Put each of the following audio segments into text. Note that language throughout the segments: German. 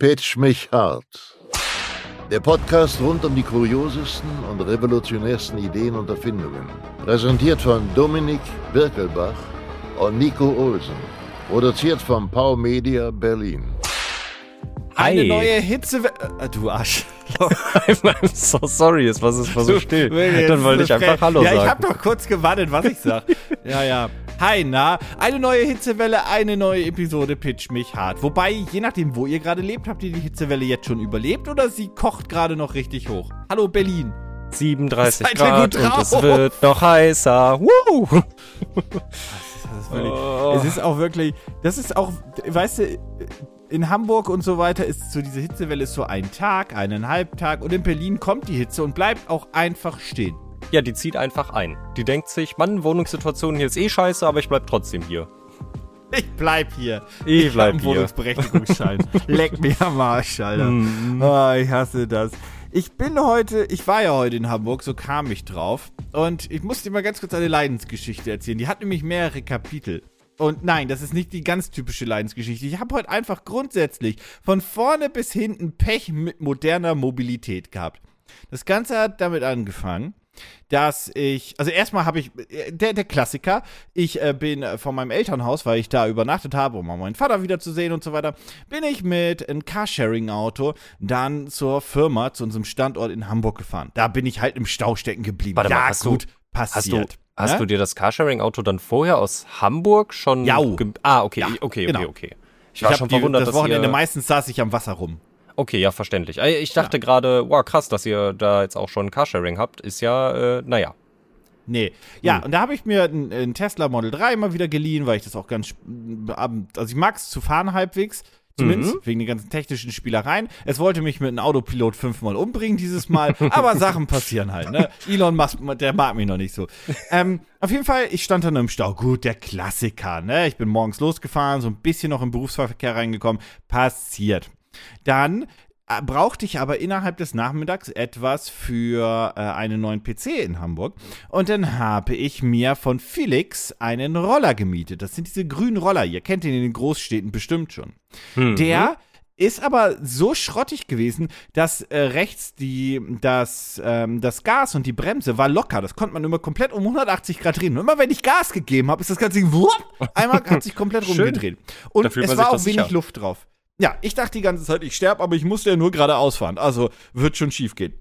Pitch mich hart. Der Podcast rund um die kuriosesten und revolutionärsten Ideen und Erfindungen. Präsentiert von Dominik Birkelbach und Nico Olsen. Produziert von Pau Media Berlin. Eine neue Hitze. Äh, du Arsch. I'm so sorry, es war, es war so still. Dann wollte ich einfach Hallo ja, sagen. Ja, ich habe doch kurz gewartet, was ich sag. ja, ja. Hi, na. Eine neue Hitzewelle, eine neue Episode Pitch mich hart. Wobei, je nachdem, wo ihr gerade lebt, habt ihr die Hitzewelle jetzt schon überlebt oder sie kocht gerade noch richtig hoch? Hallo Berlin. 37 Seid Grad und es wird noch heißer. Woo! Das ist wirklich, oh. Es ist auch wirklich, das ist auch, weißt du, in Hamburg und so weiter ist so diese Hitzewelle ist so ein Tag, eineinhalb Tag und in Berlin kommt die Hitze und bleibt auch einfach stehen. Ja, die zieht einfach ein. Die denkt sich, Mann, Wohnungssituation hier ist eh scheiße, aber ich bleib trotzdem hier. Ich bleib hier. Ich, ich bleib hier. Wohnungsberechtigungsschein. Leck mir am Arsch, Alter. Mm. Oh, ich hasse das. Ich bin heute, ich war ja heute in Hamburg, so kam ich drauf. Und ich muss dir mal ganz kurz eine Leidensgeschichte erzählen. Die hat nämlich mehrere Kapitel. Und nein, das ist nicht die ganz typische Leidensgeschichte. Ich habe heute einfach grundsätzlich von vorne bis hinten Pech mit moderner Mobilität gehabt. Das Ganze hat damit angefangen, dass ich, also erstmal habe ich, der, der Klassiker, ich äh, bin von meinem Elternhaus, weil ich da übernachtet habe, um mal meinen Vater wiederzusehen und so weiter, bin ich mit einem Carsharing-Auto dann zur Firma, zu unserem Standort in Hamburg gefahren. Da bin ich halt im Stau stecken geblieben. Warte ja, mal, gut, du, passiert. Hast du, Hast ja? du dir das Carsharing-Auto dann vorher aus Hamburg schon. Ja. Ah, okay, ja, okay, genau. okay, okay. Ich war ich schon verwundert, das Wochenende meistens saß ich am Wasser rum. Okay, ja, verständlich. Ich dachte ja. gerade, wow, krass, dass ihr da jetzt auch schon Carsharing habt. Ist ja, äh, naja. Nee. Ja, hm. und da habe ich mir einen Tesla Model 3 immer wieder geliehen, weil ich das auch ganz. Also, ich mag es zu fahren halbwegs. Zumindest mhm. wegen den ganzen technischen Spielereien. Es wollte mich mit einem Autopilot fünfmal umbringen dieses Mal, aber Sachen passieren halt. Ne? Elon Musk, der mag mich noch nicht so. Ähm, auf jeden Fall, ich stand dann im Stau. Gut, der Klassiker. Ne? Ich bin morgens losgefahren, so ein bisschen noch im Berufsverkehr reingekommen. Passiert. Dann äh, brauchte ich aber innerhalb des Nachmittags etwas für äh, einen neuen PC in Hamburg. Und dann habe ich mir von Felix einen Roller gemietet. Das sind diese grünen Roller. Ihr kennt ihn in den Großstädten bestimmt schon. Mhm. Der ist aber so schrottig gewesen, dass äh, rechts die, das, ähm, das Gas und die Bremse war locker. Das konnte man immer komplett um 180 Grad drehen. Und immer wenn ich Gas gegeben habe, ist das ganze wupp, einmal hat sich komplett rumgedreht. Und es war auch wenig Luft drauf. Ja, ich dachte die ganze Zeit, ich sterbe, aber ich musste ja nur geradeaus fahren. Also wird schon schief gehen.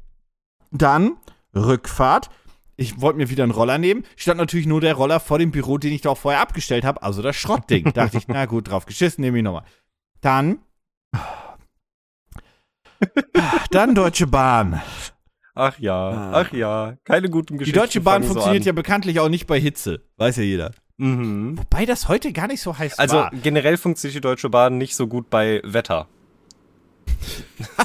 Dann Rückfahrt. Ich wollte mir wieder einen Roller nehmen. Stand natürlich nur der Roller vor dem Büro, den ich da auch vorher abgestellt habe. Also das Schrottding. dachte ich, na gut, drauf geschissen, nehme ich nochmal. Dann. Dann Deutsche Bahn. Ach ja, ach ja. Keine guten Geschichten. Die Deutsche Bahn funktioniert so ja bekanntlich auch nicht bei Hitze. Weiß ja jeder. Mhm. Wobei das heute gar nicht so heiß also, war. Also generell funktioniert die Deutsche Bahn nicht so gut bei Wetter.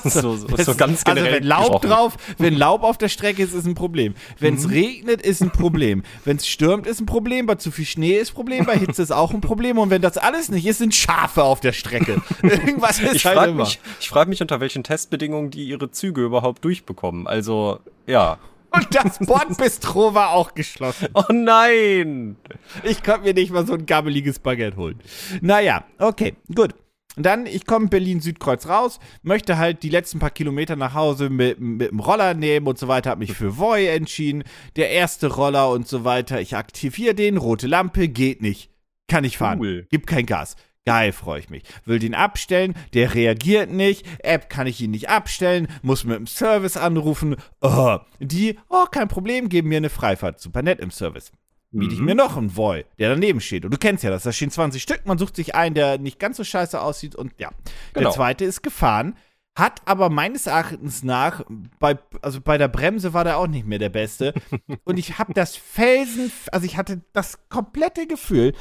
so, so, so ganz also generell. Also wenn Laub gesprochen. drauf, wenn Laub auf der Strecke ist, ist ein Problem. Wenn es mhm. regnet, ist ein Problem. Wenn es stürmt, ist ein Problem. Bei zu viel Schnee ist ein Problem. Bei Hitze ist auch ein Problem. Und wenn das alles nicht ist, sind Schafe auf der Strecke. Irgendwas ist ich halt immer. Mich, ich frage mich, unter welchen Testbedingungen die ihre Züge überhaupt durchbekommen. Also, ja. Und das Bordbistro war auch geschlossen. Oh nein! Ich konnte mir nicht mal so ein gabbeliges Baguette holen. Naja, okay, gut. Und dann, ich komme Berlin-Südkreuz raus, möchte halt die letzten paar Kilometer nach Hause mit, mit dem Roller nehmen und so weiter, habe mich für Voy entschieden. Der erste Roller und so weiter. Ich aktiviere den, rote Lampe, geht nicht. Kann ich fahren. Cool. Gibt kein Gas. Geil, freue ich mich. Will den abstellen, der reagiert nicht. App kann ich ihn nicht abstellen, muss mit dem Service anrufen. Oh, die, oh, kein Problem, geben mir eine Freifahrt. Super nett im Service. Miete ich mhm. mir noch einen Voy, der daneben steht. Und du kennst ja das, da stehen 20 Stück. Man sucht sich einen, der nicht ganz so scheiße aussieht. Und ja, genau. der zweite ist gefahren. Hat aber meines Erachtens nach, bei, also bei der Bremse war der auch nicht mehr der Beste. und ich habe das Felsen, also ich hatte das komplette Gefühl,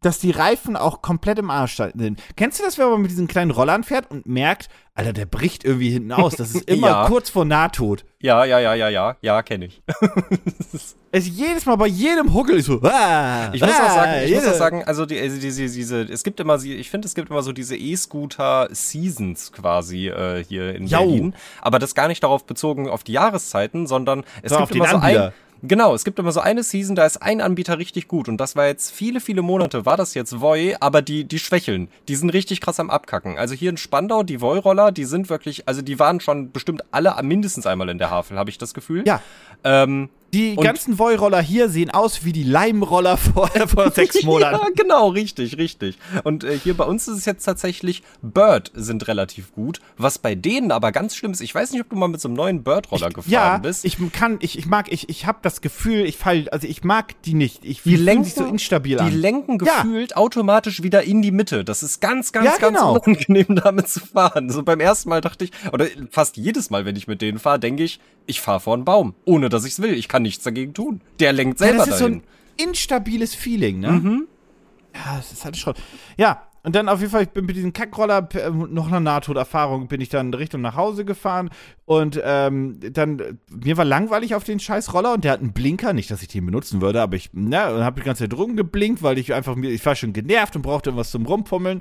dass die Reifen auch komplett im Arsch sind. Kennst du das, wenn man mit diesen kleinen Rollern fährt und merkt, Alter, der bricht irgendwie hinten aus. Das ist immer ja. kurz vor Nahtod. Ja, ja, ja, ja, ja, ja, kenne ich. es ist jedes Mal bei jedem Huckel so. Ah, ich muss ah, auch sagen, ich yeah. muss auch sagen, also die, also diese, diese, es gibt immer, ich finde, es gibt immer so diese E-Scooter Seasons quasi äh, hier in Jau. Berlin. Aber das gar nicht darauf bezogen auf die Jahreszeiten, sondern es so, gibt immer so ein, Genau, es gibt immer so eine Season, da ist ein Anbieter richtig gut und das war jetzt viele, viele Monate, war das jetzt Voi, aber die, die schwächeln. Die sind richtig krass am Abkacken. Also hier in Spandau, die Voi-Roller, die sind wirklich, also die waren schon bestimmt alle mindestens einmal in der Havel, habe ich das Gefühl. Ja. Ähm, Die Und- ganzen Voi-Roller hier sehen aus wie die Leimroller vor, vor sechs Monaten. Ja, genau, richtig, richtig. Und äh, hier bei uns ist es jetzt tatsächlich Bird sind relativ gut. Was bei denen aber ganz schlimm ist, ich weiß nicht, ob du mal mit so einem neuen Bird-Roller gefahren ja, bist. ich kann, ich, ich mag, ich, ich habe das Gefühl, ich fall, also ich mag die nicht. Ich die lenken sich so instabil Die an. lenken Ja. gefühlt automatisch wieder in die Mitte. Das ist ganz, ganz, Ja, ganz genau. unangenehm, damit zu fahren. So beim ersten Mal dachte ich, oder fast jedes Mal, wenn ich mit denen fahre, denke ich, ich fahre vor einen Baum, ohne dass ich's will. Ich kann nichts dagegen tun. Der lenkt ja, selber das ist so ein instabiles Feeling, ne? Mhm. Ja, das ist halt schon. Ja, und dann auf jeden Fall, ich bin mit diesem Kackroller, äh, noch einer Nahtoderfahrung, bin ich dann Richtung nach Hause gefahren und ähm, dann, mir war langweilig auf den scheiß Roller und der hat einen Blinker, nicht, dass ich den benutzen würde, aber ich, na, und hab die ganze Zeit rumgeblinkt, weil ich einfach mir, ich war schon genervt und brauchte irgendwas zum Rumpummeln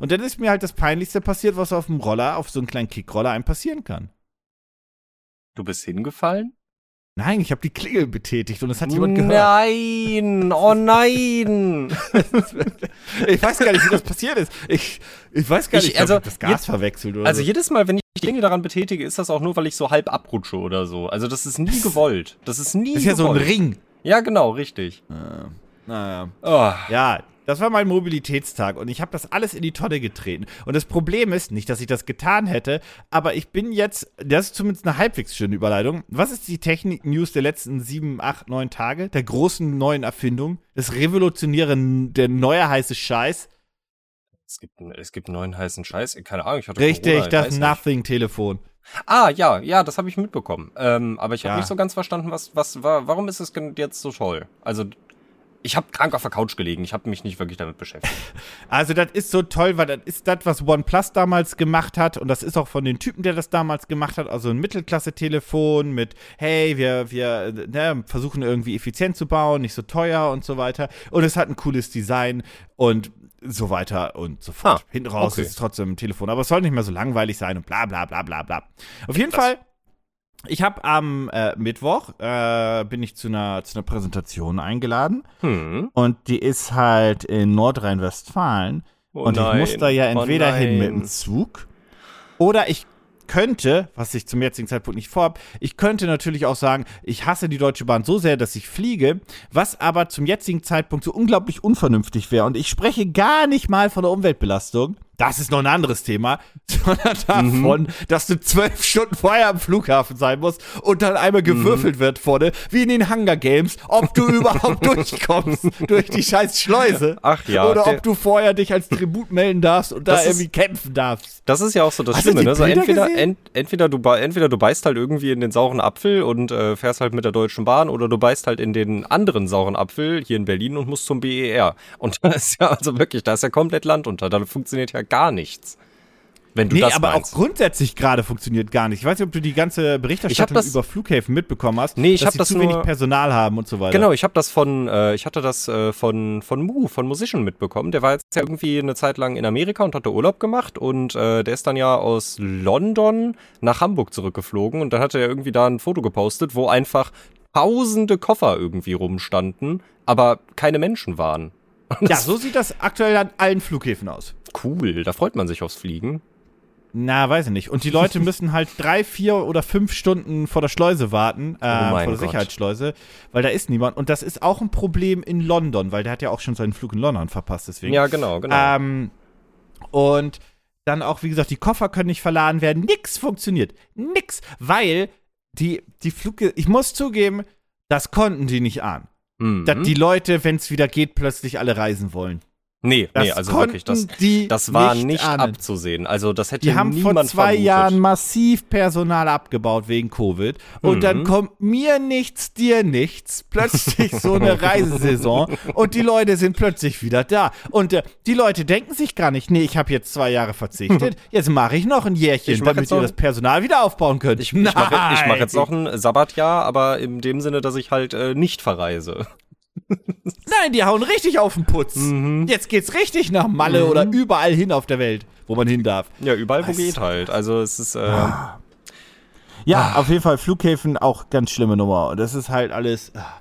und dann ist mir halt das Peinlichste passiert, was auf dem Roller, auf so einem kleinen Kickroller einem passieren kann. Du bist hingefallen? Nein, ich habe die Klingel betätigt und es hat jemand gehört. Nein, oh nein. Ich weiß gar nicht, wie das passiert ist. Ich, ich weiß gar Ich- nicht, ich, also, also, das Gas jetzt- verwechselt oder Also so. jedes Mal, wenn ich die Dinge daran betätige, ist das auch nur, weil ich so halb abrutsche oder so. Also das ist nie gewollt. Das ist nie Das ist ja gewollt. so ein Ring. Ja, genau, richtig. Naja. Oh. Ja, das war mein Mobilitätstag und ich habe das alles in die Tonne getreten. Und das Problem ist, nicht, dass ich das getan hätte, aber ich bin jetzt, das ist zumindest eine halbwegs schöne Überleitung. Was ist die Technik-News der letzten sieben, acht, neun Tage? Der großen neuen Erfindung? Das Revolutionäre, der neue heiße Scheiß? Es gibt, einen- es gibt neuen heißen Scheiß. Keine Ahnung, ich hatte Richtig, Corona, das. Nothing-Telefon. Ah, ja, ja, das habe ich mitbekommen. Ähm, aber ich habe Ja. nicht so ganz verstanden, was, was, wa- warum ist es jetzt so toll? Also, ich habe krank auf der Couch gelegen. Ich habe mich nicht wirklich damit beschäftigt. Also, das ist so toll, weil das ist das, was OnePlus damals gemacht hat. Und das ist auch von den Typen, der das damals gemacht hat. Also ein Mittelklasse-Telefon mit, hey, wir, wir ne, versuchen irgendwie effizient zu bauen, nicht so teuer und so weiter. Und es hat ein cooles Design und so weiter und so fort. Ah, Hinten raus okay. ist es trotzdem ein Telefon. Aber es soll nicht mehr so langweilig sein und bla bla bla bla bla. Auf jeden Fall. Ich habe am äh, Mittwoch äh, bin ich zu einer, zu einer Präsentation eingeladen Hm. und die ist halt in Nordrhein-Westfalen. Oh und nein. ich muss da ja Oh entweder hin mit dem Zug oder ich könnte, was ich zum jetzigen Zeitpunkt nicht vorhab, ich könnte natürlich auch sagen, ich hasse die Deutsche Bahn so sehr, dass ich fliege, was aber zum jetzigen Zeitpunkt so unglaublich unvernünftig wäre. Und ich spreche gar nicht mal von der Umweltbelastung. Das ist noch ein anderes Thema, sondern davon, dass du zwölf Stunden vorher am Flughafen sein musst und dann einmal gewürfelt wird vorne, wie in den Hunger Games, ob du überhaupt durchkommst durch die scheiß Schleuse. Ach ja, Oder der- ob du vorher dich als Tribut melden darfst und da ist- irgendwie kämpfen darfst. Das ist ja auch so das Hast Schlimme, ne? So Bilder entweder, ent, entweder, du, entweder du beißt halt irgendwie in den sauren Apfel und äh, fährst halt mit der Deutschen Bahn oder du beißt halt in den anderen sauren Apfel hier in Berlin und musst zum BER. Und da ist ja also wirklich, da ist ja komplett Land unter. Da funktioniert ja gar nichts. Wenn du Nee, das aber meinst. auch grundsätzlich gerade funktioniert gar nicht. Ich weiß nicht, ob du die ganze Berichterstattung das- über Flughäfen mitbekommen hast. Nee, ich dass sie das zu nur- wenig Personal haben und so weiter. Genau, ich habe das von, äh, ich hatte das äh, von von Mu, von Musician mitbekommen. Der war jetzt ja irgendwie eine Zeit lang in Amerika und hatte Urlaub gemacht und äh, der ist dann ja aus London nach Hamburg zurückgeflogen und dann hat er irgendwie da ein Foto gepostet, wo einfach tausende Koffer irgendwie rumstanden, aber keine Menschen waren. Ja, so sieht das aktuell an allen Flughäfen aus. Cool, da freut man sich aufs Fliegen. Na, weiß ich nicht. Und die Leute müssen halt drei, vier oder fünf Stunden vor der Schleuse warten, äh, Oh vor der Gott. Sicherheitsschleuse, weil da ist niemand. Und das ist auch ein Problem in London, weil der hat ja auch schon seinen Flug in London verpasst, deswegen. Ja, genau, genau. Ähm, und dann auch, wie gesagt, die Koffer können nicht verladen werden. Nix funktioniert. Nix. Weil die, die Flüge, ich muss zugeben, das konnten die nicht ahnen. Mhm. Dass die Leute, wenn es wieder geht, plötzlich alle reisen wollen. Nee, Das nee, also wirklich, das, die das war nicht nicht, abzusehen. Also das hätte Die haben vor zwei vermutet. Jahren massiv Personal abgebaut wegen Covid. Und Mhm. dann kommt mir nichts, dir nichts. Plötzlich so eine Reisesaison. Und die Leute sind plötzlich wieder da. Und äh, die Leute denken sich gar nicht, nee, ich habe jetzt zwei Jahre verzichtet. Jetzt mache ich noch ein Jährchen, damit ihr das Personal wieder aufbauen könnt. Ich, ich mache mach jetzt noch ein Sabbatjahr, aber in dem Sinne, dass ich halt äh, nicht verreise. Nein, die hauen richtig auf den Putz. Mhm. Jetzt geht's richtig nach Malle oder überall hin auf der Welt, wo man hin darf. Ja, überall wo Das- geht halt. Also es ist, äh, Ja, Ja, ah. auf jeden Fall Flughäfen auch ganz schlimme Nummer. Und das ist halt alles. Ah.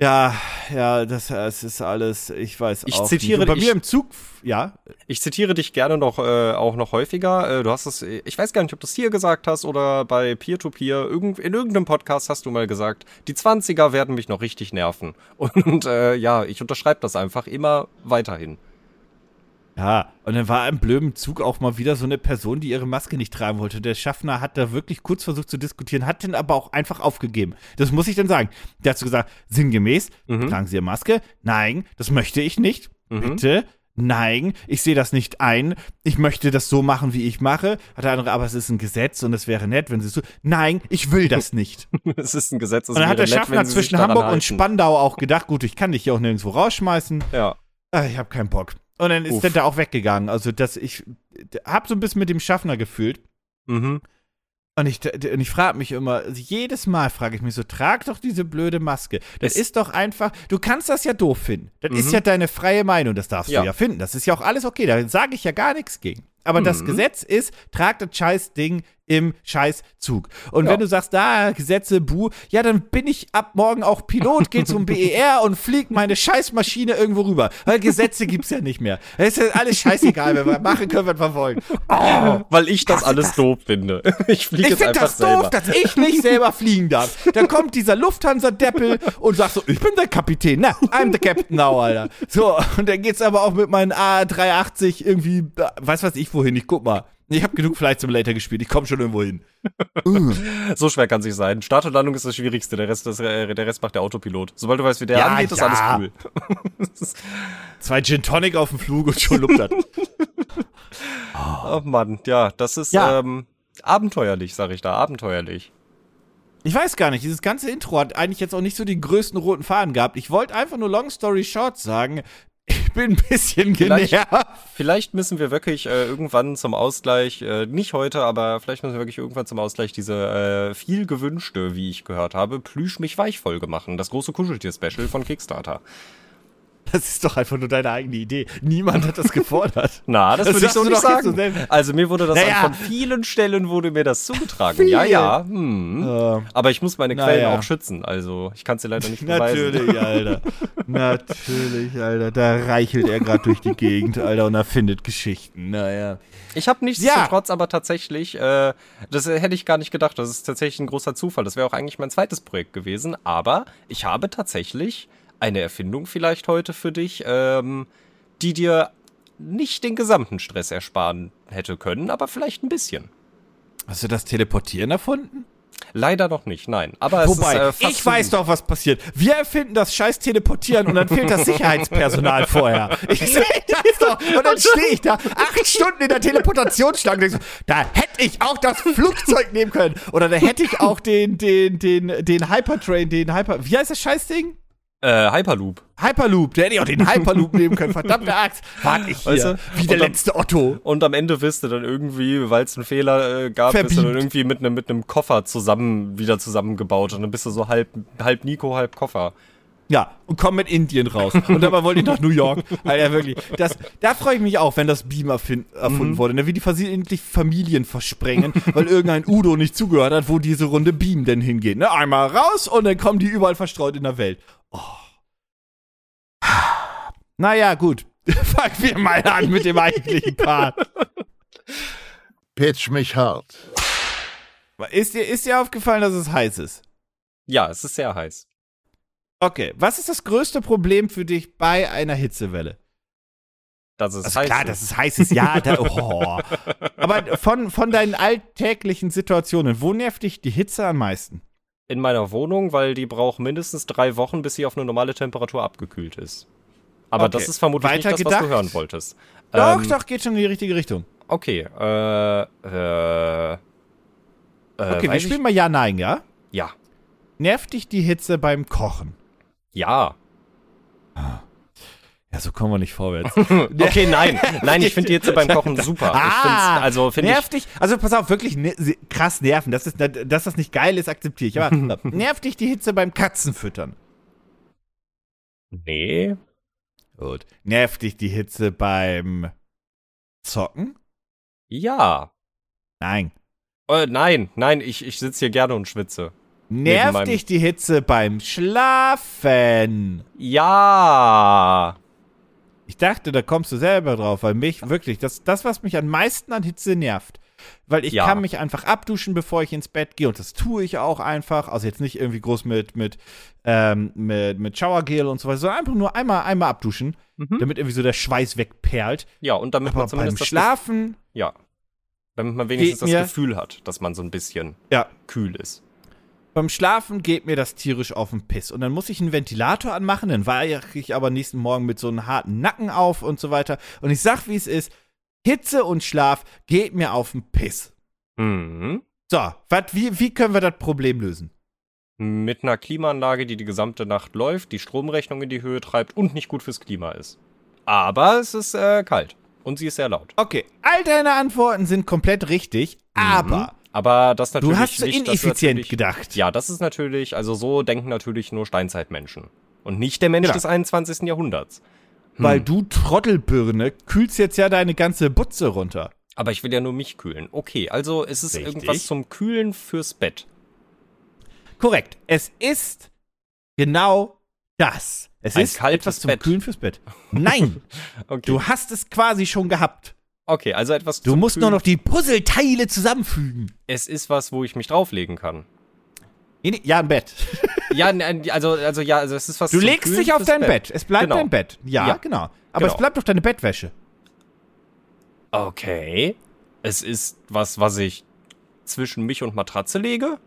Ja, ja, das, das ist alles, ich weiß ich auch. Zitiere, bei ich, mir im Zug, ja. Ich zitiere dich gerne noch, äh, auch noch häufiger. Äh, du hast es, ich weiß gar nicht, ob du es hier gesagt hast oder bei Peer-to-Peer, -Peer, irgend, in irgendeinem Podcast hast du mal gesagt, die 20er werden mich noch richtig nerven. Und äh, ja, ich unterschreibe das einfach immer weiterhin. Ja, und dann war im blöden Zug auch mal wieder so eine Person, die ihre Maske nicht tragen wollte. Der Schaffner hat da wirklich kurz versucht zu diskutieren, hat den aber auch einfach aufgegeben. Das muss ich dann sagen. Der hat so gesagt, sinngemäß, mhm. tragen Sie Ihre Maske? Nein, das möchte ich nicht. Mhm. Bitte. Nein, ich sehe das nicht ein. Ich möchte das so machen, wie ich mache. Hat der andere, aber es ist ein Gesetz und es wäre nett, wenn sie so. Nein, ich will das nicht. es ist ein Gesetz. Und dann hat der Schaffner zwischen Hamburg und Spandau auch gedacht, gut, ich kann dich hier auch nirgendwo rausschmeißen. Ja. Ah, ich habe keinen Bock. Und dann ist Uff. der da auch weggegangen. Also, dass ich hab so ein bisschen mit dem Schaffner gefühlt. Mhm. Und ich, und ich frage mich immer, jedes Mal frage ich mich so, trag doch diese blöde Maske. Das es ist doch einfach, du kannst das ja doof finden. Das mhm. ist ja deine freie Meinung, das darfst ja. du ja finden. Das ist ja auch alles okay, da sage ich ja gar nichts gegen. Aber mhm. das Gesetz ist, trag das scheiß Ding im Scheißzug. Und ja. wenn du sagst, da, Gesetze, buh, ja, dann bin ich ab morgen auch Pilot, geh zum BER und flieg meine Scheißmaschine irgendwo rüber. Weil Gesetze gibt's ja nicht mehr. Es ist alles scheißegal, wenn wir machen können, wir wollen. Oh, Weil ich das alles das. doof finde. Ich fliege Ich finde das selber. doof, dass ich nicht selber fliegen darf. Dann kommt dieser Lufthansa-Deppel und sagt so, ich bin der Kapitän. Na, I'm the captain now, Alter. So, und dann geht's aber auch mit meinen A380 irgendwie, weiß was ich wohin, ich guck mal. Ich habe genug Flight Simulator gespielt, ich komme schon irgendwo hin. so schwer kann es nicht sein. Start und Landung ist das Schwierigste, der Rest, das, der Rest macht der Autopilot. Sobald du weißt, wie der ja, angeht, ja. ist alles cool. Zwei Gin Tonic auf dem Flug und schon lupt das. oh. oh Mann, ja, das ist ja. Ähm, abenteuerlich, sag ich da, abenteuerlich. Ich weiß gar nicht, dieses ganze Intro hat eigentlich jetzt auch nicht so die größten roten Faden gehabt. Ich wollte einfach nur Long Story Short sagen, ich bin ein bisschen genervt. Vielleicht, vielleicht müssen wir wirklich äh, irgendwann zum Ausgleich, äh, nicht heute, aber vielleicht müssen wir wirklich irgendwann zum Ausgleich diese äh, viel gewünschte, wie ich gehört habe, Plüsch mich weich-Folge machen. Das große Kuscheltier-Special von Kickstarter. Das ist doch einfach nur deine eigene Idee. Niemand hat das gefordert. Na, das, das würde ich so nicht sagen. So also mir wurde das naja. von vielen Stellen wurde mir das zugetragen. Viel. Ja, ja. Hm. Uh, Aber ich muss meine Quellen naja. auch schützen. Also ich kann sie leider nicht beweisen. Natürlich, Alter. Natürlich, Alter. Da reichelt er gerade durch die Gegend, Alter, und erfindet Geschichten. Naja. Ich habe nichtsdestotrotz ja. aber tatsächlich, äh, das hätte ich gar nicht gedacht, das ist tatsächlich ein großer Zufall. Das wäre auch eigentlich mein zweites Projekt gewesen. Aber ich habe tatsächlich eine Erfindung vielleicht heute für dich, ähm, die dir nicht den gesamten Stress ersparen hätte können, aber vielleicht ein bisschen. Hast du das Teleportieren erfunden? Leider noch nicht, nein. Aber Wobei, ist, äh, ich weiß doch, was passiert. Wir erfinden das scheiß Teleportieren und dann fehlt das Sicherheitspersonal vorher. Ich sehe das doch. Und dann stehe ich da acht Stunden in der Teleportationsschlange. So, da hätte ich auch das Flugzeug nehmen können. Oder da hätte ich auch den, den, den, den Hypertrain, den Hyper. Wie heißt das Scheißding? Äh, Hyperloop. Hyperloop, der hätte ich auch den Hyperloop nehmen können. Verdammte Axt. Warte ich hier. Weißt du? Wie der und letzte Otto. Und am Ende wirst du dann irgendwie, weil es einen Fehler äh, gab, Verbiegt. bist du dann irgendwie mit einem mit Koffer zusammen, wieder zusammengebaut. Und dann bist du so halb, halb Nico, halb Koffer. Ja, und komm mit Indien raus. Und dabei wollte ich nach New York. Alter, wirklich. Das, da freue ich mich auch, wenn das Beam erfunden mhm. wurde. Ne? Wie die versehentlich Familien versprengen, weil irgendein Udo nicht zugehört hat, wo diese Runde Beam denn hingeht. Ne? Einmal raus und dann kommen die überall verstreut in der Welt. Oh. Naja, gut. Fangen wir mal an mit dem eigentlichen Part. Pitch mich hart. Ist dir, ist dir aufgefallen, dass es heiß ist? Ja, es ist sehr heiß. Okay, was ist das größte Problem für dich bei einer Hitzewelle? Dass es also heiß klar, ist. dass es heiß ist, ja. Da, oh. Aber von, von deinen alltäglichen Situationen, wo nervt dich die Hitze am meisten? In meiner Wohnung, weil die braucht mindestens drei Wochen, bis sie auf eine normale Temperatur abgekühlt ist. Aber okay. das ist vermutlich Weiter nicht das, gedacht? was du hören wolltest. Doch, ähm, doch, geht schon in die richtige Richtung. Okay, äh, äh, äh Okay, wir spielen mal Ja, Nein, ja? Ja. Nervt dich die Hitze beim Kochen? Ja. Ja, so kommen wir nicht vorwärts. okay, nein. Nein, ich finde die Hitze beim Kochen super. Ah, ich also find nervt dich, also pass auf, wirklich ne, krass nerven. Das ist, dass das nicht geil ist, akzeptiere ich. Aber nervt dich die Hitze beim Katzenfüttern? Nee. Gut. Nervt dich die Hitze beim Zocken? Ja. Nein. Oh, nein, nein, ich, ich sitze hier gerne und schwitze. Nervt dich die Hitze beim Schlafen? Ja. Ich dachte, da kommst du selber drauf, weil mich wirklich, das, das was mich am meisten an Hitze nervt, weil ich Ja. kann mich einfach abduschen, bevor ich ins Bett gehe und das tue ich auch einfach, also jetzt nicht irgendwie groß mit, mit, ähm, mit, mit Showergel und so weiter, sondern einfach nur einmal, einmal abduschen, Mhm. damit irgendwie so der Schweiß wegperlt. Ja, und damit Aber man beim zumindest das Schlafen, Ja. Damit man wenigstens das Gefühl hat, dass man so ein bisschen ja, kühl ist. Beim Schlafen geht mir das tierisch auf den Piss. Und dann muss ich einen Ventilator anmachen, dann wache ich aber nächsten Morgen mit so einem harten Nacken auf und so weiter. Und ich sag, wie es ist: Hitze und Schlaf geht mir auf den Piss. Mhm. So, wat, wie, wie können wir das Problem lösen? Mit einer Klimaanlage, die die gesamte Nacht läuft, die Stromrechnung in die Höhe treibt und nicht gut fürs Klima ist. Aber es ist äh, kalt und sie ist sehr laut. Okay, all deine Antworten sind komplett richtig, aber Aber das natürlich du hast so nicht, ineffizient gedacht. Ja, das ist natürlich, also so denken natürlich nur Steinzeitmenschen. Und nicht der Mensch Klar. des 21. Jahrhunderts. Weil du Trottelbirne kühlst jetzt ja deine ganze Butze runter. Aber ich will ja nur mich kühlen. Okay, also es ist Richtig. irgendwas zum Kühlen fürs Bett. Korrekt. Es ist genau das. Es Ein ist etwas zum Bett. Kühlen fürs Bett. Nein, Okay. du hast es quasi schon gehabt. Okay, also etwas Du musst nur noch die Puzzleteile zusammenfügen. Es ist was, wo ich mich drauflegen kann. Nee, Ja, ein Bett. Ja, nein, also, also ja, also es ist was Du legst dich auf dein Bett. Es bleibt Genau. dein Bett. Ja, Ja. genau. Aber Genau. es bleibt doch deine Bettwäsche. Okay. Es ist was, was ich zwischen mich und Matratze lege?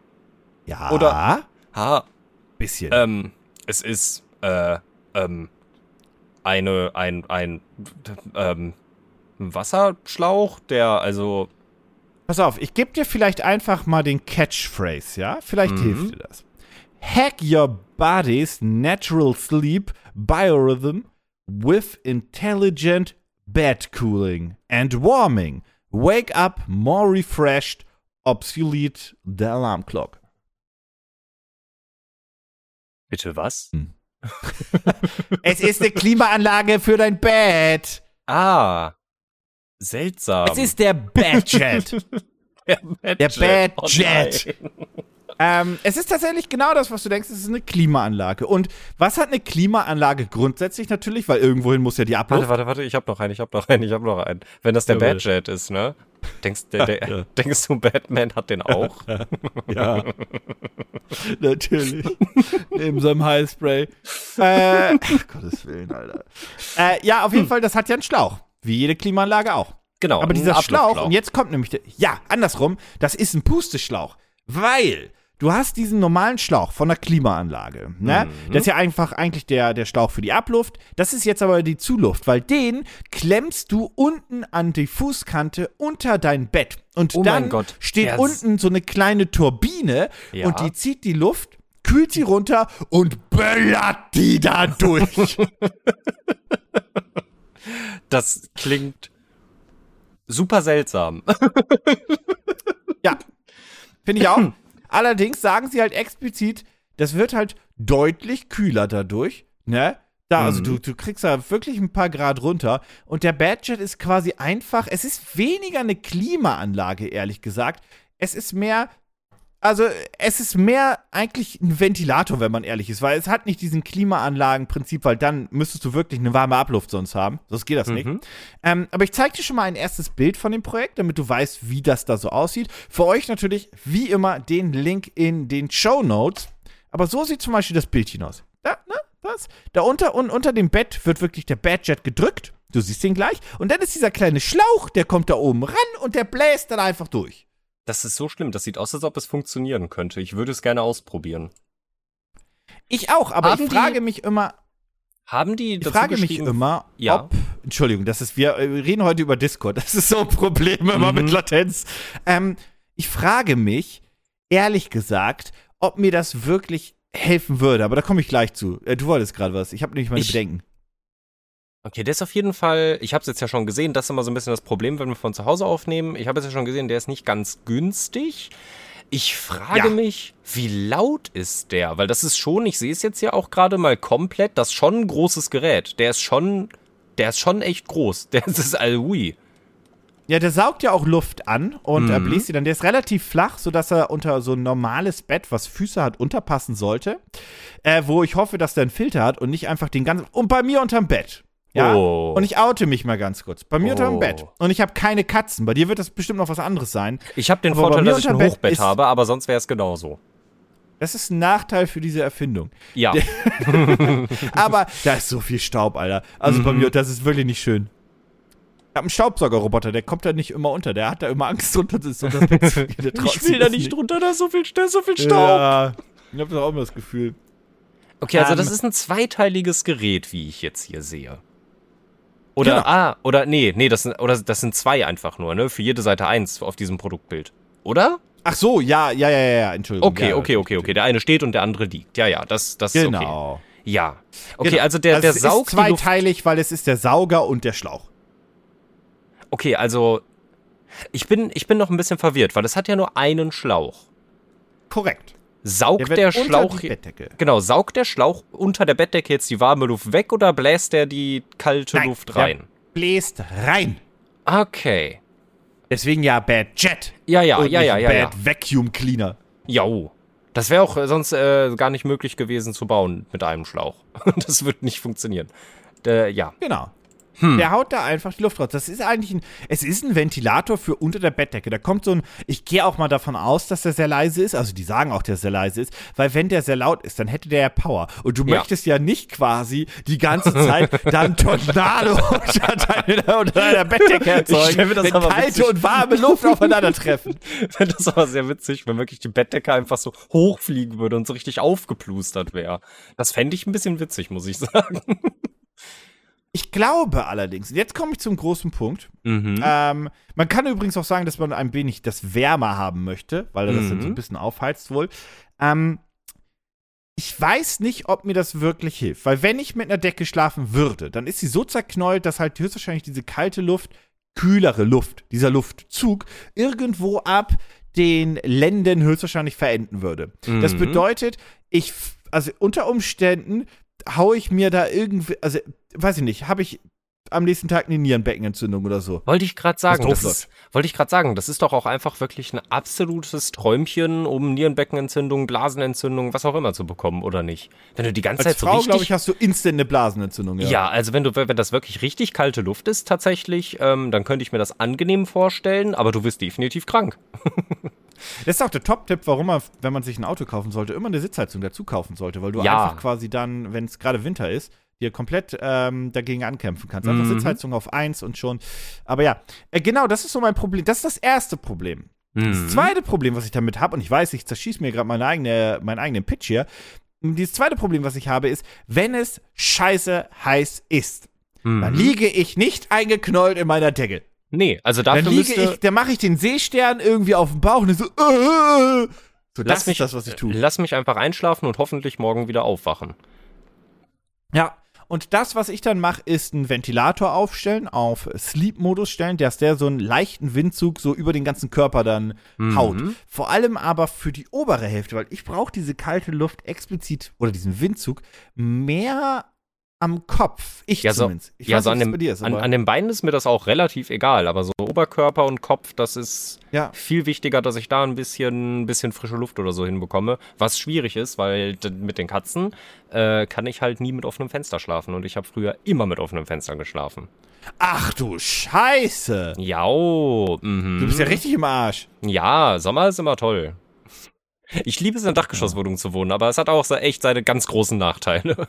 Ja. Oder- Ha, Bisschen. ähm, es ist, äh, ähm, eine, ein, ein, ähm, Wasserschlauch, der, also, Pass auf, ich gebe dir vielleicht einfach mal den Catchphrase, ja? Vielleicht Mhm. hilft dir das. Hack your body's natural sleep biorhythm with intelligent bed cooling and warming. Wake up more refreshed, obsolete the alarm clock. bitte was? Es ist eine Klimaanlage für dein Bett. Ah, seltsam. Es ist der Badjet. der der Badjet. Badjet. Oh. Ähm, es ist tatsächlich genau das, was du denkst. Es ist eine Klimaanlage. Und was hat eine Klimaanlage grundsätzlich natürlich? Weil irgendwohin muss ja die Abluft. Warte, warte, warte, ich hab noch einen, ich hab noch einen, ich hab noch einen. Wenn das der Ja, bitte. Badjet ist, ne? Denkst, der, der, Ja. denkst du, Batman hat den auch? Ja. Natürlich. Neben seinem Highspray. Äh, ach, Gottes Willen, Alter. Äh, ja, auf jeden Fall, das hat ja einen Schlauch. Wie jede Klimaanlage auch. Genau. Aber dieser Schlauch, und jetzt kommt nämlich der, ja, andersrum, das ist ein Pusteschlauch. Weil du hast diesen normalen Schlauch von der Klimaanlage. Ne? Mhm. Das ist ja einfach eigentlich der, der Schlauch für die Abluft. Das ist jetzt aber die Zuluft, weil den klemmst du unten an die Fußkante unter dein Bett. Und Oh dann steht der unten so eine kleine Turbine Ja. und die zieht die Luft, kühlt sie runter und böllert die da durch. Das klingt super seltsam. Ja, finde ich auch. Allerdings sagen sie halt explizit, das wird halt deutlich kühler dadurch, ne? Da, also Mhm. du, du kriegst da wirklich ein paar Grad runter. Und der Badget ist quasi einfach, es ist weniger eine Klimaanlage, ehrlich gesagt. Es ist mehr, also es ist mehr eigentlich ein Ventilator, wenn man ehrlich ist, weil es hat nicht diesen Klimaanlagenprinzip, weil dann müsstest du wirklich eine warme Abluft sonst haben. Sonst geht das nicht. Mhm. Ähm, aber ich zeige dir schon mal ein erstes Bild von dem Projekt, damit du weißt, wie das da so aussieht. Für euch natürlich, wie immer, den Link in den Show Notes. Aber so sieht zum Beispiel das Bildchen aus. Da, ne? Das. Da unter, und unter dem Bett wird wirklich der Badjet gedrückt. Du siehst den gleich. Und dann ist dieser kleine Schlauch, der kommt da oben ran und der bläst dann einfach durch. Das ist so schlimm. Das sieht aus, als ob es funktionieren könnte. Ich würde es gerne ausprobieren. Ich auch, aber Haben ich die- frage mich immer, Haben die ich frage mich immer, Ja. ob. Entschuldigung, das ist, wir, äh, reden heute über Discord. Das ist so ein Problem immer Mhm. mit Latenz. Ähm, ich frage mich, ehrlich gesagt, ob mir das wirklich helfen würde. Aber da komme ich gleich zu. Äh, du wolltest gerade was. Ich habe nämlich meine Ich- Bedenken. Okay, der ist auf jeden Fall, ich habe es jetzt ja schon gesehen, das ist immer so ein bisschen das Problem, wenn wir von zu Hause aufnehmen. Ich habe es ja schon gesehen, der ist nicht ganz günstig. Ich frage Ja. mich, wie laut ist der? Weil das ist schon, ich sehe es jetzt ja auch gerade mal komplett, das ist schon ein großes Gerät. Der ist schon, der ist schon echt groß. Der ist also ui. ja, der saugt ja auch Luft an und mhm. bläst sie dann. Der ist relativ flach, sodass er unter so ein normales Bett, was Füße hat, unterpassen sollte. Äh, wo ich hoffe, dass der einen Filter hat und nicht einfach den ganzen. Und bei mir unterm Bett. Ja. Oh. Und ich oute mich mal ganz kurz. Bei mir oh. unterm Bett. Und ich habe keine Katzen. Bei dir wird das bestimmt noch was anderes sein. Ich habe den aber Vorteil, dass ich ein Hochbett habe, aber sonst wäre es genauso. Das ist ein Nachteil für diese Erfindung. Ja. aber da ist so viel Staub, Alter. Also mhm. bei mir, das ist wirklich nicht schön. Ich habe einen Staubsaugerroboter, der kommt da nicht immer unter. Der hat da immer Angst drunter. Unter das ich will da nicht drunter, da ist so viel, da ist so viel Staub. Ja, ich habe auch immer das Gefühl. Okay, also um, das ähm. ist ein zweiteiliges Gerät, wie ich jetzt hier sehe. Oder, genau. ah, oder, nee, nee, das sind, oder das sind zwei einfach nur, ne? Für jede Seite eins auf diesem Produktbild. Oder? Ach so, ja, ja, ja, ja, Entschuldigung. Okay, ja, okay, okay, okay. Der eine steht und der andere liegt. Ja, ja, das, das genau. ist okay. Ja. Okay, genau. also der, also der saugt. Ist zweiteilig, weil es ist der Sauger und der Schlauch. Okay, also ich bin, ich bin noch ein bisschen verwirrt, weil es hat ja nur einen Schlauch. Korrekt. Saugt der, der Schlauch. Genau, saugt der Schlauch unter der Bettdecke jetzt die warme Luft weg oder bläst der die kalte Nein, Luft rein? Bläst rein. Okay. Deswegen ja Bad Jet. Ja, ja, ja, ja, ja. Bad ja. Vacuum Cleaner. Ja, oh. Das wäre auch sonst äh, gar nicht möglich gewesen zu bauen mit einem Schlauch. das wird nicht funktionieren. Äh, ja. Genau. Hm. Der haut da einfach die Luft raus. Das ist eigentlich ein, es ist ein Ventilator für unter der Bettdecke. Da kommt so ein, ich gehe auch mal davon aus, dass der sehr leise ist. Also die sagen auch, dass er sehr leise ist, weil wenn der sehr laut ist, dann hätte der ja Power. Und du ja. möchtest ja nicht quasi die ganze Zeit dann Tornado unter, deiner, unter deiner Bettdecke erzeugen, wenn kalte witzig. und warme Luft aufeinandertreffen. Finde das aber sehr witzig, wenn wirklich die Bettdecke einfach so hochfliegen würde und so richtig aufgeplustert wäre. Das fände ich ein bisschen witzig, muss ich sagen. Ich glaube allerdings, jetzt komme ich zum großen Punkt. Mhm. Ähm, man kann übrigens auch sagen, dass man ein wenig das wärmer haben möchte, weil er mhm. das dann so ein mhm. bisschen aufheizt wohl. Ähm, ich weiß nicht, ob mir das wirklich hilft, weil wenn ich mit einer Decke schlafen würde, dann ist sie so zerknollt, dass halt höchstwahrscheinlich diese kalte Luft, kühlere Luft, dieser Luftzug irgendwo ab den Lenden höchstwahrscheinlich verenden würde. Mhm. Das bedeutet, ich, also unter Umständen hau ich mir da irgendwie, also weiß ich nicht, habe ich am nächsten Tag eine Nierenbeckenentzündung oder so. Wollte ich gerade sagen, das, ist, wollte ich gerade sagen, das ist doch auch einfach wirklich ein absolutes Träumchen, um Nierenbeckenentzündung, Blasenentzündung, was auch immer zu bekommen oder nicht. Wenn du die ganze Als Zeit Frau, so richtig glaube ich, hast du instant eine Blasenentzündung. Ja. ja, also wenn du wenn das wirklich richtig kalte Luft ist tatsächlich, ähm, dann könnte ich mir das angenehm vorstellen, aber du wirst definitiv krank. Das ist auch der Top-Tipp, warum man, wenn man sich ein Auto kaufen sollte, immer eine Sitzheizung dazu kaufen sollte, weil du ja. einfach quasi dann, wenn es gerade Winter ist, dir komplett ähm, dagegen ankämpfen kannst. Einfach mhm. Sitzheizung auf 1 und schon. Aber ja, äh, genau, das ist so mein Problem. Das ist das erste Problem. Mhm. Das zweite Problem, was ich damit habe, und ich weiß, ich zerschieße mir gerade meine eigene, meinen eigenen Pitch hier. Dieses zweite Problem, was ich habe, ist, wenn es scheiße heiß ist, mhm. dann liege ich nicht eingeknollt in meiner Decke. Nee, also dafür dann liege ich, dann mache ich den Seestern irgendwie auf dem Bauch und so, äh, so lass das mich, ist das, was ich tue. Lass mich einfach einschlafen und hoffentlich morgen wieder aufwachen. Ja, und das, was ich dann mache, ist einen Ventilator aufstellen, auf Sleep-Modus stellen, dass der so einen leichten Windzug so über den ganzen Körper dann mhm. haut. Vor allem aber für die obere Hälfte, weil ich brauche diese kalte Luft explizit oder diesen Windzug mehr am Kopf. Ich ja, so, zumindest. Ich ja, weiß, so an, dem, ist, an, an, den Beinen ist mir das auch relativ egal, aber so Oberkörper und Kopf, das ist ja. viel wichtiger, dass ich da ein bisschen, ein bisschen frische Luft oder so hinbekomme. Was schwierig ist, weil mit den Katzen äh, kann ich halt nie mit offenem Fenster schlafen und ich habe früher immer mit offenem Fenster geschlafen. Ach du Scheiße! Ja, oh, mhm. Du bist ja richtig im Arsch. Ja, Sommer ist immer toll. Ich liebe es in Dachgeschosswohnungen zu wohnen, aber es hat auch echt seine ganz großen Nachteile.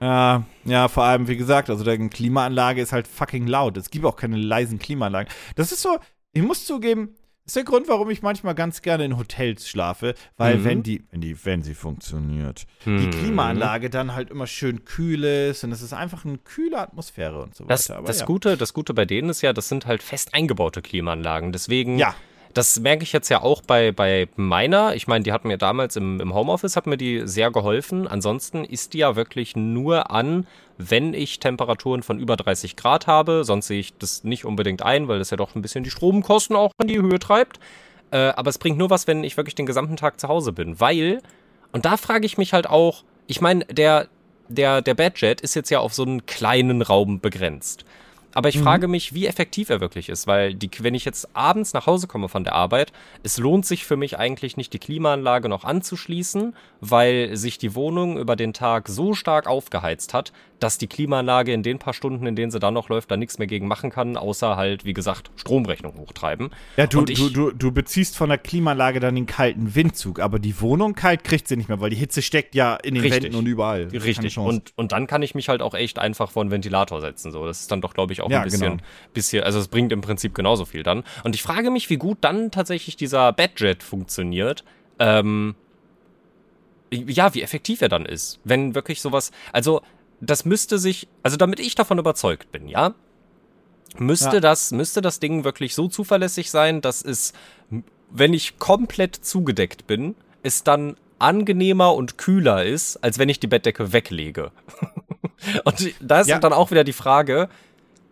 Ja, ja, vor allem, wie gesagt, also die Klimaanlage ist halt fucking laut. Es gibt auch keine leisen Klimaanlagen. Das ist so, ich muss zugeben, das ist der Grund, warum ich manchmal ganz gerne in Hotels schlafe, weil mhm. wenn die, wenn die, wenn sie funktioniert, mhm. die Klimaanlage dann halt immer schön kühl ist und es ist einfach eine kühle Atmosphäre und so weiter. Das, das ja. Gute, das Gute bei denen ist ja, das sind halt fest eingebaute Klimaanlagen. Deswegen ja das merke ich jetzt ja auch bei, bei meiner. Ich meine, die hat mir damals im, im Homeoffice, hat mir die sehr geholfen. Ansonsten ist die ja wirklich nur an, wenn ich Temperaturen von über 30 Grad habe. Sonst sehe ich das nicht unbedingt ein, weil das ja doch ein bisschen die Stromkosten auch in die Höhe treibt. Äh, aber es bringt nur was, wenn ich wirklich den gesamten Tag zu Hause bin. Weil, und da frage ich mich halt auch, ich meine, der, der, der Badjet ist jetzt ja auf so einen kleinen Raum begrenzt. Aber ich mhm. frage mich, wie effektiv er wirklich ist, weil die, wenn ich jetzt abends nach Hause komme von der Arbeit, es lohnt sich für mich eigentlich nicht, die Klimaanlage noch anzuschließen, weil sich die Wohnung über den Tag so stark aufgeheizt hat, dass die Klimaanlage in den paar Stunden, in denen sie dann noch läuft, da nichts mehr gegen machen kann, außer halt, wie gesagt, Stromrechnung hochtreiben. Ja, du, ich, du, du, du beziehst von der Klimaanlage dann den kalten Windzug, aber die Wohnung kalt kriegt sie nicht mehr, weil die Hitze steckt ja in den richtig, Wänden und überall. Richtig. Und, und dann kann ich mich halt auch echt einfach vor einen Ventilator setzen. So. Das ist dann doch, glaube ich, auch ja, ein bisschen, genau. bisschen, also es bringt im Prinzip genauso viel dann. Und ich frage mich, wie gut dann tatsächlich dieser Badjet funktioniert. Ähm, ja, wie effektiv er dann ist. Wenn wirklich sowas, also das müsste sich, also damit ich davon überzeugt bin, ja, müsste ja. das, müsste das Ding wirklich so zuverlässig sein, dass es, wenn ich komplett zugedeckt bin, es dann angenehmer und kühler ist, als wenn ich die Bettdecke weglege. und da ist ja. dann auch wieder die Frage,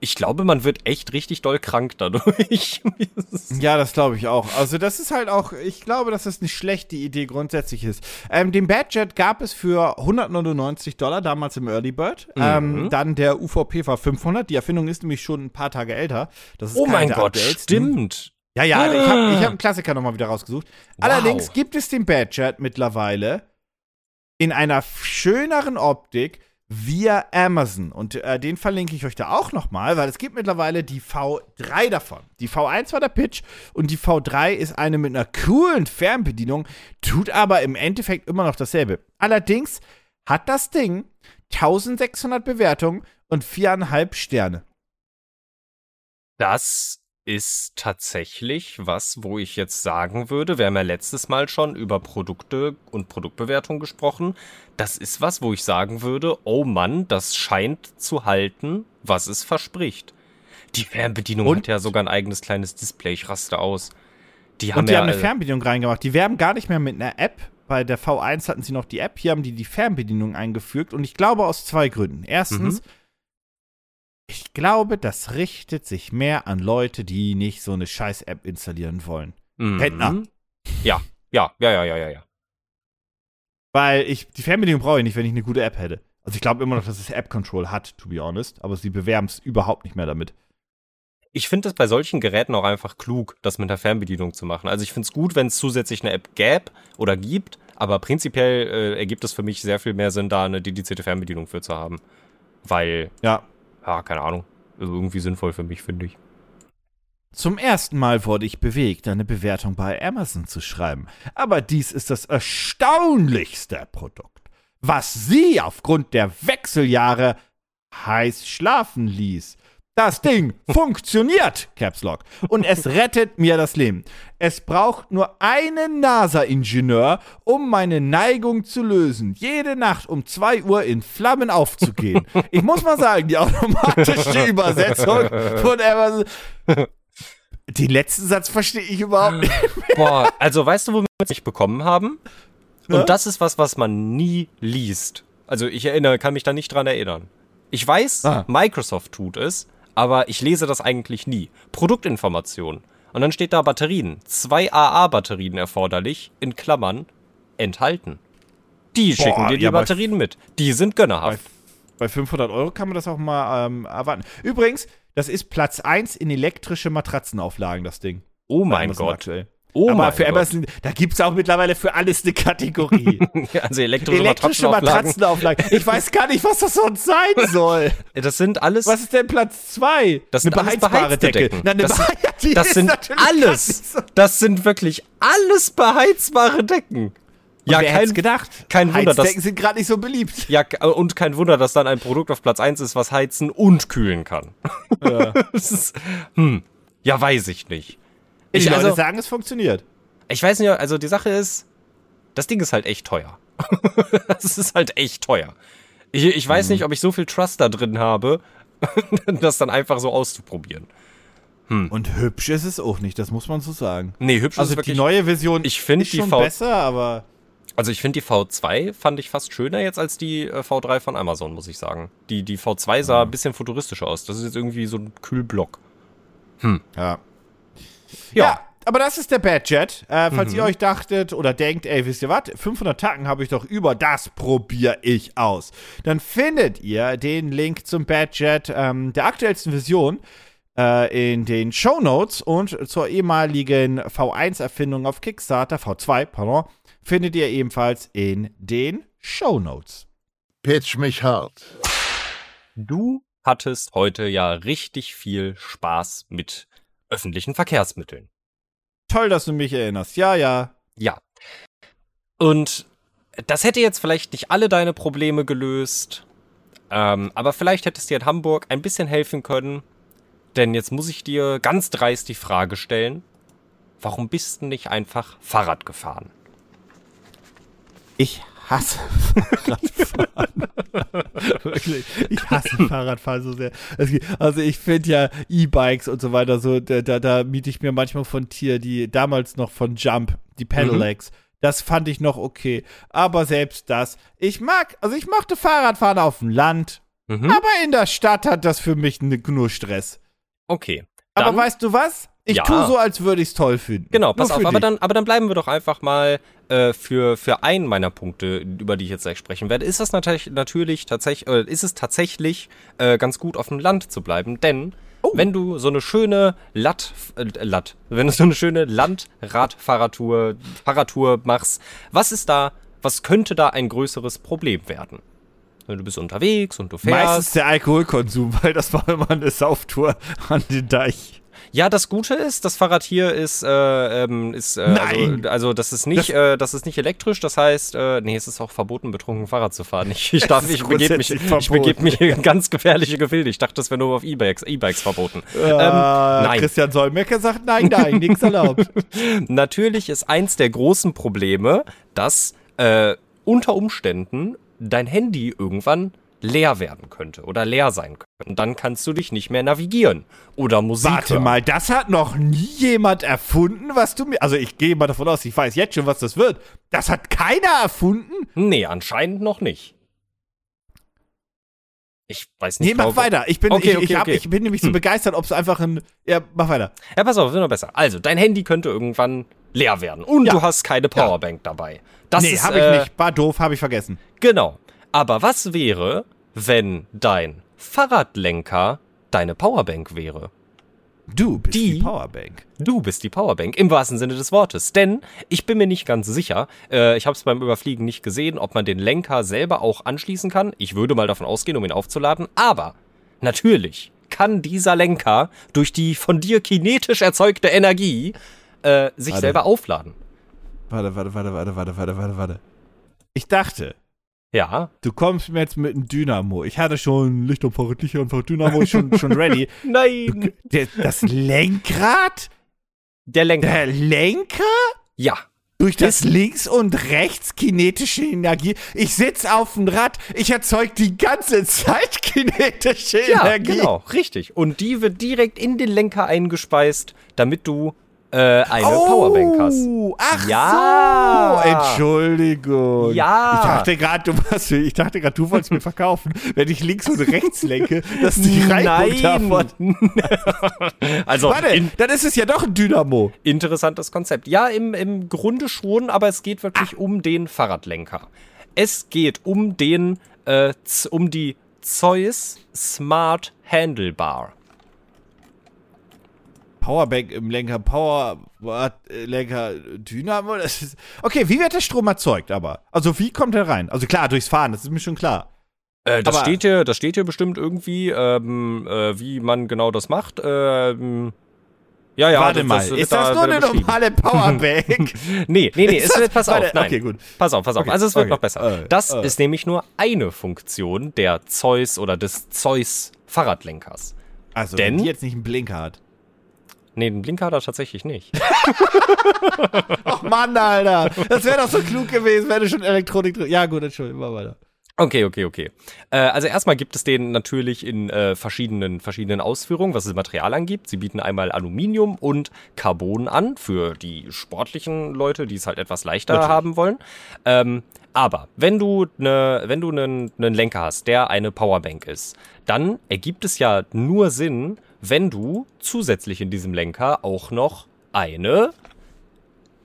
ich glaube, man wird echt richtig doll krank dadurch. ja, das glaube ich auch. Also, das ist halt auch, ich glaube, dass das eine schlechte Idee grundsätzlich ist. Ähm, den Badjet gab es für 199 Dollar damals im Early Bird. Mhm. Ähm, dann der UVP war 500. Die Erfindung ist nämlich schon ein paar Tage älter. oh mein Gott, stimmt. Ja, ja, ah. ich habe hab einen Klassiker nochmal wieder rausgesucht. Wow. Allerdings gibt es den Badjet mittlerweile in einer schöneren Optik via Amazon. Und äh, den verlinke ich euch da auch nochmal, weil es gibt mittlerweile die V3 davon. Die V1 war der Pitch und die V3 ist eine mit einer coolen Fernbedienung, tut aber im Endeffekt immer noch dasselbe. Allerdings hat das Ding 1600 Bewertungen und viereinhalb Sterne. Das ist tatsächlich was, wo ich jetzt sagen würde, wir haben ja letztes Mal schon über Produkte und Produktbewertung gesprochen. Das ist was, wo ich sagen würde, oh Mann, das scheint zu halten, was es verspricht. Die Fernbedienung und? hat ja sogar ein eigenes kleines Display, ich raste aus. Die haben und die ja, haben eine Fernbedienung reingemacht. Die werben gar nicht mehr mit einer App. Bei der V1 hatten sie noch die App, hier haben die die Fernbedienung eingefügt und ich glaube aus zwei Gründen. Erstens, mhm ich glaube, das richtet sich mehr an Leute, die nicht so eine Scheiß-App installieren wollen. Mhm. Rentner. Ja, ja, ja, ja, ja, ja, ja. Weil ich, die Fernbedienung brauche ich nicht, wenn ich eine gute App hätte. Also ich glaube immer noch, dass es App-Control hat, to be honest, aber sie bewerben es überhaupt nicht mehr damit. Ich finde es bei solchen Geräten auch einfach klug, das mit der Fernbedienung zu machen. Also ich finde es gut, wenn es zusätzlich eine App gäbe oder gibt, aber prinzipiell äh, ergibt es für mich sehr viel mehr Sinn, da eine dedizierte Fernbedienung für zu haben. Weil ja ja, keine Ahnung. Also irgendwie sinnvoll für mich, finde ich. Zum ersten Mal wurde ich bewegt, eine Bewertung bei Amazon zu schreiben. Aber dies ist das erstaunlichste Produkt, was Sie aufgrund der Wechseljahre heiß schlafen ließ. Das Ding funktioniert, Caps Lock. Und es rettet mir das Leben. Es braucht nur einen NASA-Ingenieur, um meine Neigung zu lösen, jede Nacht um 2 Uhr in Flammen aufzugehen. Ich muss mal sagen, die automatische Übersetzung von Amazon. Den letzten Satz verstehe ich überhaupt nicht. Mehr. Boah, also weißt du, wo wir es nicht bekommen haben? Und ja? das ist was, was man nie liest. Also ich erinnere, kann mich da nicht dran erinnern. Ich weiß, ah. Microsoft tut es, aber ich lese das eigentlich nie. Produktinformation. Und dann steht da Batterien. Zwei AA-Batterien erforderlich, in Klammern, enthalten. Die Boah, schicken dir die ja, Batterien mit. Die sind gönnerhaft. Bei, bei 500 Euro kann man das auch mal ähm, erwarten. Übrigens, das ist Platz 1 in elektrische Matratzenauflagen, das Ding. Oh mein Gott. Aktuell. Oh Aber für Amazon, da gibt es auch mittlerweile für alles eine Kategorie. also elektrische, elektrische Matratzenauflagen. Ich weiß gar nicht, was das sonst sein soll. Das sind alles. Was ist denn Platz zwei? Das sind eine beheizbare Decke. Na, eine das, sind, das sind alles. So. Das sind wirklich alles beheizbare Decken. Ja, wer kein, gedacht. Kein Wunder, dass, sind gerade nicht so beliebt. Ja, und kein Wunder, dass dann ein Produkt auf Platz 1 ist, was heizen und kühlen kann. Ja. ist, hm, ja, weiß ich nicht. Ich, die Leute also, sagen, es funktioniert. Ich weiß nicht, also die Sache ist, das Ding ist halt echt teuer. das ist halt echt teuer. Ich, ich weiß mhm. nicht, ob ich so viel Trust da drin habe, das dann einfach so auszuprobieren. Hm. Und hübsch ist es auch nicht, das muss man so sagen. Nee, hübsch also ist wirklich. Also die neue Version ich ist schon v besser, aber. Also ich finde die V2 fand ich fast schöner jetzt als die äh, V3 von Amazon, muss ich sagen. Die, die V2 sah mhm. ein bisschen futuristischer aus. Das ist jetzt irgendwie so ein Kühlblock. Hm. Ja. Ja. ja aber das ist der Badjet. Äh, falls mhm. ihr euch dachtet oder denkt, ey, wisst ihr was, 500 Tacken habe ich doch über, das probiere ich aus. Dann findet ihr den Link zum Badjet ähm, der aktuellsten Version äh, in den Show Notes und zur ehemaligen V1-Erfindung auf Kickstarter, V2, pardon, findet ihr ebenfalls in den Show Notes. Pitch mich hart. Du hattest heute ja richtig viel Spaß mit öffentlichen Verkehrsmitteln. Toll, dass du mich erinnerst. Ja, ja. Ja. Und das hätte jetzt vielleicht nicht alle deine Probleme gelöst, ähm, aber vielleicht hättest du dir in Hamburg ein bisschen helfen können. Denn jetzt muss ich dir ganz dreist die Frage stellen, warum bist du nicht einfach Fahrrad gefahren? Ich hasse Fahrradfahren. Wirklich. Ich hasse Fahrradfahren so sehr. Also ich finde ja E-Bikes und so weiter so, da, da, da, miete ich mir manchmal von Tier, die damals noch von Jump, die Pedelecs. Mhm. Das fand ich noch okay. Aber selbst das, ich mag, also ich mochte Fahrradfahren auf dem Land, mhm. aber in der Stadt hat das für mich nur Stress. Okay. aber weißt du was? Ich ja. tue so, als würde ich es toll finden. Genau, pass auf, aber dann, aber dann bleiben wir doch einfach mal äh, für, für einen meiner Punkte, über die ich jetzt gleich sprechen werde. Ist das natürlich, natürlich tatsächlich, äh, ist es tatsächlich äh, ganz gut, auf dem Land zu bleiben, denn oh. wenn du so eine schöne Latt, äh, Latt, wenn du so eine schöne Landradfahrradtour Fahrradtour machst, was ist da, was könnte da ein größeres Problem werden? Du bist unterwegs und du fährst. Meistens der Alkoholkonsum, weil das war immer eine Sauftour an den Deich. Ja, das Gute ist, das Fahrrad hier ist, äh, ähm, ist äh, Nein. Also, also das ist nicht, das, äh, das ist nicht elektrisch. Das heißt, äh, nee, es ist auch verboten, betrunken Fahrrad zu fahren. Ich, ich darf, ich begebe mich, ich begebe mich in ganz gefährliche Gefilde. Ich dachte, das wäre nur auf E-Bikes, E-Bikes verboten. Ja, ähm, nein. Christian Solmecke sagt nein, nein, nichts erlaubt. Natürlich ist eins der großen Probleme, dass äh, unter Umständen dein Handy irgendwann leer werden könnte oder leer sein könnte. Und dann kannst du dich nicht mehr navigieren oder Musik Warte hören. mal, das hat noch nie jemand erfunden, was du mir. Also ich gehe mal davon aus, ich weiß jetzt schon, was das wird. Das hat keiner erfunden? Nee, anscheinend noch nicht. Ich weiß nicht. Nee, mach weiter. Ich bin, okay, ich, okay, ich, hab, okay. ich bin nämlich so hm. begeistert, ob es einfach ein. Ja, mach weiter. Ja, pass auf, wird noch besser. Also, dein Handy könnte irgendwann leer werden und ja. du hast keine Powerbank ja. dabei. Das nee, habe ich äh, nicht. War doof, habe ich vergessen. Genau. Aber was wäre, wenn dein Fahrradlenker deine Powerbank wäre? Du bist die, die, Powerbank. Du bist die Powerbank, im wahrsten Sinne des Wortes. Denn ich bin mir nicht ganz sicher, äh, ich habe es beim Überfliegen nicht gesehen, ob man den Lenker selber auch anschließen kann. Ich würde mal davon ausgehen, um ihn aufzuladen. Aber natürlich kann dieser Lenker durch die von dir kinetisch erzeugte Energie äh, sich warte. selber aufladen. Warte, warte, warte, warte, warte, warte, warte, warte. Ich dachte, ja. Du kommst mir jetzt mit einem Dynamo. Ich hatte schon Licht und Fahrrad, Licht und Fahrrad, Dynamo schon, schon ready. Nein. Du, das Lenkrad? Der Lenker. Der Lenker? Ja. Durch das, das links und rechts kinetische Energie. Ich sitze auf dem Rad, ich erzeuge die ganze Zeit kinetische ja, Energie. Genau, richtig. Und die wird direkt in den Lenker eingespeist, damit du äh, eine oh, Powerbank hast. Ach ja. so. Entschuldigung. Ja. Ich dachte gerade, du was, ich dachte gerade, du wolltest mir verkaufen, wenn ich links und rechts lenke, dass die davon. also, Warte, dann ist es ja doch ein Dynamo. Interessantes Konzept. Ja, im, im Grunde schon, aber es geht wirklich ah. um den Fahrradlenker. Es geht um den, äh, um die Zeus Smart Handlebar. Powerbank im Lenker, Power, äh, Lenker, Dynamo. Das ist, okay, wie wird der Strom erzeugt aber? Also wie kommt er rein? Also klar, durchs Fahren, das ist mir schon klar. Äh, das, aber, steht hier, das steht hier bestimmt irgendwie, ähm, äh, wie man genau das macht. Ähm, ja, ja, Warte das, mal, das ist das da nur eine normale Powerbank? nee, nee, nee, es wird, pass auf, nein. Okay, gut. Pass auf, pass auf. Okay, also es wird okay. noch besser. Uh, das uh. ist nämlich nur eine Funktion der Zeus oder des Zeus Fahrradlenkers. Also, Denn, wenn die jetzt nicht einen Blinker hat. Nee, den Blinker hat er tatsächlich nicht. Ach Mann, Alter. Das wäre doch so klug gewesen, wenn du schon Elektronik drin. Ja, gut, Entschuldigung, mal weiter. Okay, okay, okay. Äh, also erstmal gibt es den natürlich in äh, verschiedenen, verschiedenen Ausführungen, was das Material angibt. Sie bieten einmal Aluminium und Carbon an für die sportlichen Leute, die es halt etwas leichter natürlich. haben wollen. Ähm, aber wenn du ne, wenn du einen, einen Lenker hast, der eine Powerbank ist, dann ergibt es ja nur Sinn, wenn du zusätzlich in diesem Lenker auch noch eine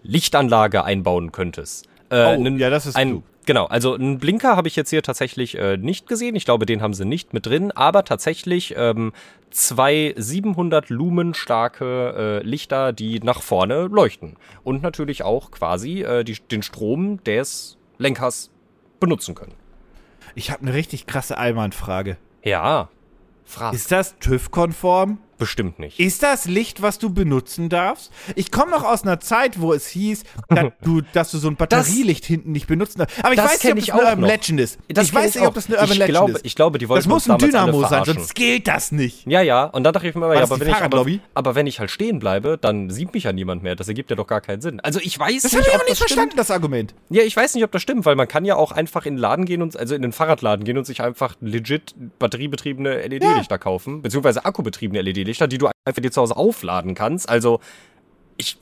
Lichtanlage einbauen könntest. Äh, Oh, ja, das ist ein, klug. Genau, also einen Blinker habe ich jetzt hier tatsächlich äh, nicht gesehen. Ich glaube, den haben sie nicht mit drin, aber tatsächlich ähm, zwei 700 Lumen starke äh, Lichter, die nach vorne leuchten. Und natürlich auch quasi äh, die, den Strom des Lenkers benutzen können. Ich habe eine richtig krasse Allmann-Frage. Ja, frag. Ist das TÜV-konform? Bestimmt nicht. Ist das Licht, was du benutzen darfst? Ich komme noch aus einer Zeit, wo es hieß, dass du, dass du so ein Batterielicht hinten nicht benutzen darfst. Aber ich das weiß nicht, ob ich das eine Urban noch. Legend ist. Das ich weiß nicht, ob das eine Urban ich Legend glaube, ist. Ich glaube, die wollten das muss ein Dynamo sein, sonst gilt das nicht. Ja, ja, und dann dachte ich mir immer, ja, das aber wenn, ich, aber, aber wenn ich halt stehen bleibe, dann sieht mich ja niemand mehr. Das ergibt ja doch gar keinen Sinn. Also ich weiß Das nicht, habe ich auch nicht das stimmt. verstanden, das Argument. Ja, ich weiß nicht, ob das stimmt, weil man kann ja auch einfach in den Laden gehen und, also in den Fahrradladen gehen und sich einfach legit batteriebetriebene LED-Lichter kaufen, beziehungsweise akkubetriebene LED-Lichter, die du einfach dir zu Hause aufladen kannst. Also, ich,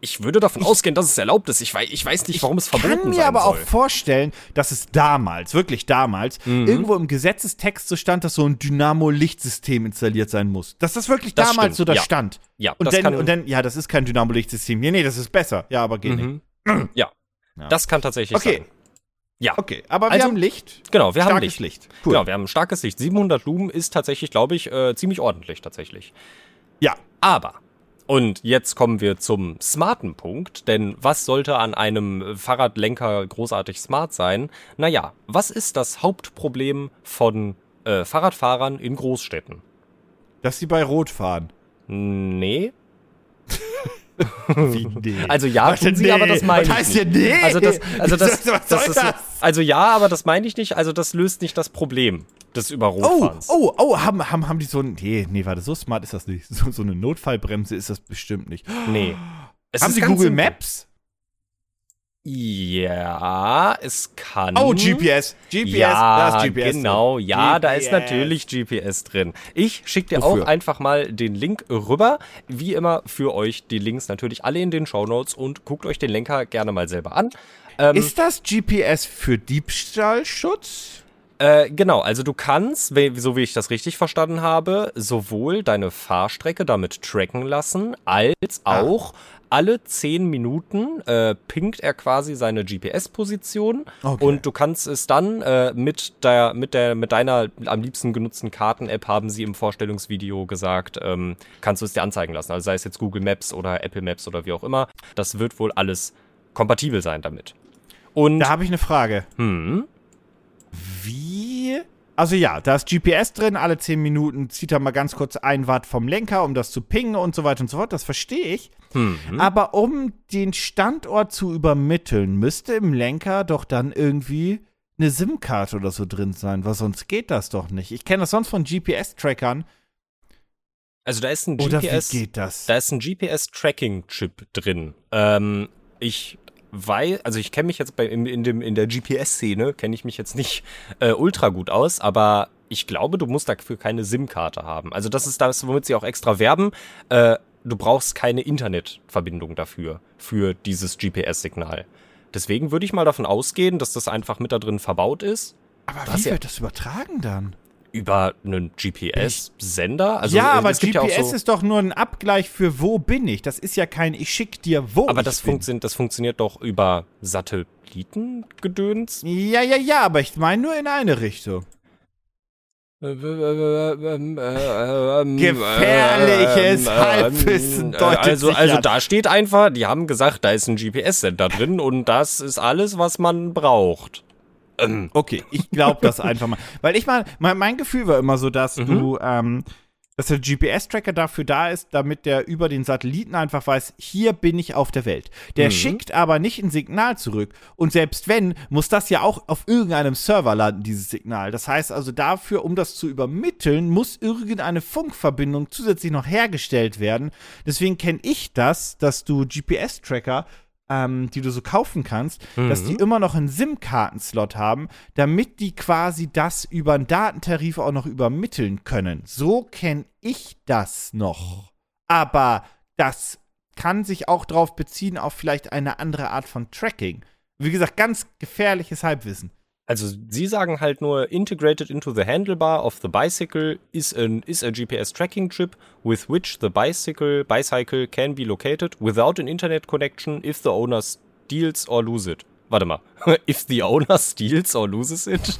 ich würde davon ausgehen, dass es erlaubt ist. Ich weiß, ich weiß nicht, warum es Ich verboten kann mir aber soll. auch vorstellen, dass es damals, wirklich damals, Mhm. irgendwo im Gesetzestext so stand, dass so ein Dynamo-Lichtsystem installiert sein muss. Dass das wirklich Das damals stimmt, so da ja. stand. ja, Und das dann, kann, und dann, ja, das ist kein Dynamo-Lichtsystem. Nee, nee, das ist besser. Ja, aber geht nicht. mhm. ja, Ja. das kann tatsächlich Okay. sein. Ja, Okay, aber wir Also, haben Licht. genau, wir haben Starkes Licht. Licht. Cool. Genau, wir haben starkes Licht. 700 Lumen ist tatsächlich, glaube ich, äh, ziemlich ordentlich tatsächlich. Ja. Aber, und jetzt kommen wir zum smarten Punkt, denn was sollte an einem Fahrradlenker großartig smart sein? Naja, was ist das Hauptproblem von äh, Fahrradfahrern in Großstädten? Dass sie bei Rot fahren. Nee. Wie, nee. Also ja, tun sie, nee? aber das meine ich heißt nicht. nee? Also das, also das, das soll ist, das? also ja, aber das meine ich nicht. Also das löst nicht das Problem des Oh, Überrotfahrens. oh, oh, haben, haben, haben die so ein. Nee, nee, warte, so smart ist das nicht. So, so eine Notfallbremse ist das bestimmt nicht. Nee. Es haben sie Google. Maps? Ja, es kann. Oh, GPS. GPS, ja, da ist GPS. genau. drin. Ja, da ist GPS. natürlich GPS drin. Ich schicke dir Wofür? auch einfach mal den Link rüber. Wie immer für euch die Links natürlich alle in den Shownotes und guckt euch den Lenker gerne mal selber an. Ähm, Ist das GPS für Diebstahlschutz? Äh, genau, also du kannst, so wie ich das richtig verstanden habe, sowohl deine Fahrstrecke damit tracken lassen, als Ah. Alle 10 Minuten äh, pinkt er quasi seine GPS-Position Okay. und du kannst es dann äh, mit der, mit der, mit deiner am liebsten genutzten Karten-App haben sie im Vorstellungsvideo gesagt, ähm, kannst du es dir anzeigen lassen. Also sei es jetzt Google Maps oder Apple Maps oder wie auch immer. Das wird wohl alles kompatibel sein damit. Und Da habe ich eine Frage. hm, Wie? Also ja, da ist GPS drin, alle 10 Minuten zieht er mal ganz kurz ein Watt vom Lenker, um das zu pingen und so weiter und so fort. Das verstehe ich. hm, Aber um den Standort zu übermitteln, müsste im Lenker doch dann irgendwie eine SIM-Karte oder so drin sein, weil sonst geht das doch nicht. Ich kenne das sonst von GPS-Trackern. also da ist ein Oder GPS. wie geht das? Da ist ein GPS-Tracking-Chip drin. Ähm, ich weiß, also ich kenne mich jetzt bei in, in, dem, in der GPS-Szene, kenne ich mich jetzt nicht äh, ultra gut aus, aber ich glaube, du musst dafür keine SIM-Karte haben. Also das ist das, womit sie auch extra werben. Äh, du brauchst keine Internetverbindung dafür, für dieses GPS-Signal. Deswegen würde ich mal davon ausgehen, dass das einfach mit da drin verbaut ist. Aber hast wie ja- wird das übertragen dann? Über einen GPS-Sender. Also, ja, aber gibt ja GPS so, ist doch nur ein Abgleich für wo bin ich. Das ist ja kein ich schick dir wo Aber das, funktio das funktioniert doch über Satellitengedöns. Ja, ja, ja, aber ich meine nur in eine Richtung. Gefährliches Halbwissen deutet also, sich also an. da steht einfach, die haben gesagt, da ist ein GPS-Sender drin und das ist alles, was man braucht. Okay, ich glaube das einfach mal. Weil ich meine, mein, mein Gefühl war immer so, dass Mhm. du, ähm, dass der GPS-Tracker dafür da ist, damit der über den Satelliten einfach weiß, hier bin ich auf der Welt. Der Mhm. schickt aber nicht ein Signal zurück. Und selbst wenn, muss das ja auch auf irgendeinem Server landen, dieses Signal. Das heißt also dafür, um das zu übermitteln, muss irgendeine Funkverbindung zusätzlich noch hergestellt werden. Deswegen kenne ich das, dass du GPS-Tracker ähm, die du so kaufen kannst, dass die immer noch einen SIM-Kartenslot haben, damit die quasi das über einen Datentarif auch noch übermitteln können. So kenne ich das noch. Aber das kann sich auch darauf beziehen, auf vielleicht eine andere Art von Tracking. Wie gesagt, ganz gefährliches Halbwissen. Also sie sagen halt nur, integrated into the handlebar of the bicycle is, an, is a GPS tracking chip with which the bicycle, bicycle can be located without an internet connection if the owner steals or loses it. Warte mal. If the owner steals or loses it?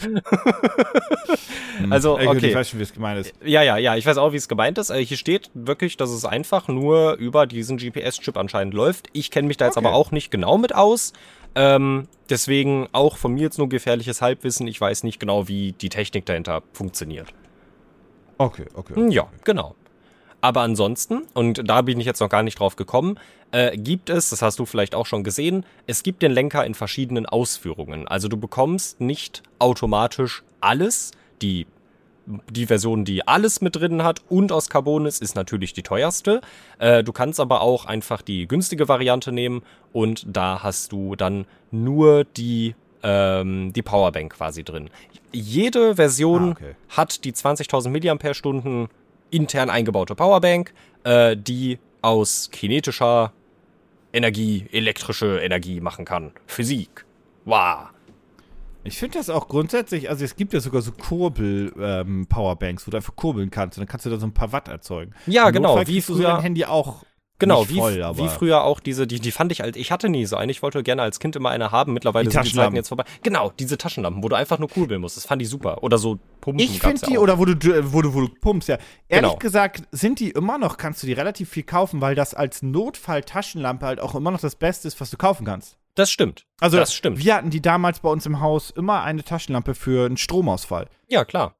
also, okay. Ich weiß schon, wie es gemeint ist. Ja, ja, ja, ich weiß auch, wie es gemeint ist. Äh, hier steht wirklich, dass es einfach nur über diesen GPS-Chip anscheinend läuft. Ich kenne mich da jetzt okay. aber auch nicht genau mit aus. Ähm, deswegen auch von mir jetzt nur gefährliches Halbwissen. Ich weiß nicht genau, wie die Technik dahinter funktioniert. Okay, okay. okay. Ja, genau. Aber ansonsten, und da bin ich jetzt noch gar nicht drauf gekommen, äh, gibt es, das hast du vielleicht auch schon gesehen, es gibt den Lenker in verschiedenen Ausführungen. Also du bekommst nicht automatisch alles. Die, die Version, die alles mit drin hat und aus Carbon ist, ist natürlich die teuerste. Äh, du kannst aber auch einfach die günstige Variante nehmen und da hast du dann nur die ähm, die Powerbank quasi drin. Jede Version ah, okay. hat die 20.000 mAh intern eingebaute Powerbank, äh, die aus kinetischer Energie, elektrische Energie machen kann. Physik. Wow. Ich finde das auch grundsätzlich, also es gibt ja sogar so Kurbel-Powerbanks, ähm, wo du einfach kurbeln kannst und dann kannst du da so ein paar Watt erzeugen. Ja, Im genau. Notfall wie früher. Du dein Handy auch Genau, voll, wie, wie, früher auch diese, die, die fand ich halt, ich hatte nie so eine, ich wollte gerne als Kind immer eine haben, mittlerweile die sind die Zeiten jetzt vorbei. Genau, diese Taschenlampen, wo du einfach nur kurbeln musst, das fand ich super. Oder so Pumpen Ich finde die, ja oder wo du, wo, du, wo du pumpst, ja. Ehrlich genau. gesagt, sind die immer noch, kannst du die relativ viel kaufen, weil das als Notfall-Taschenlampe halt auch immer noch das Beste ist, was du kaufen kannst. Das stimmt. Also, das stimmt. wir hatten die damals bei uns im Haus immer eine Taschenlampe für einen Stromausfall. Ja, klar.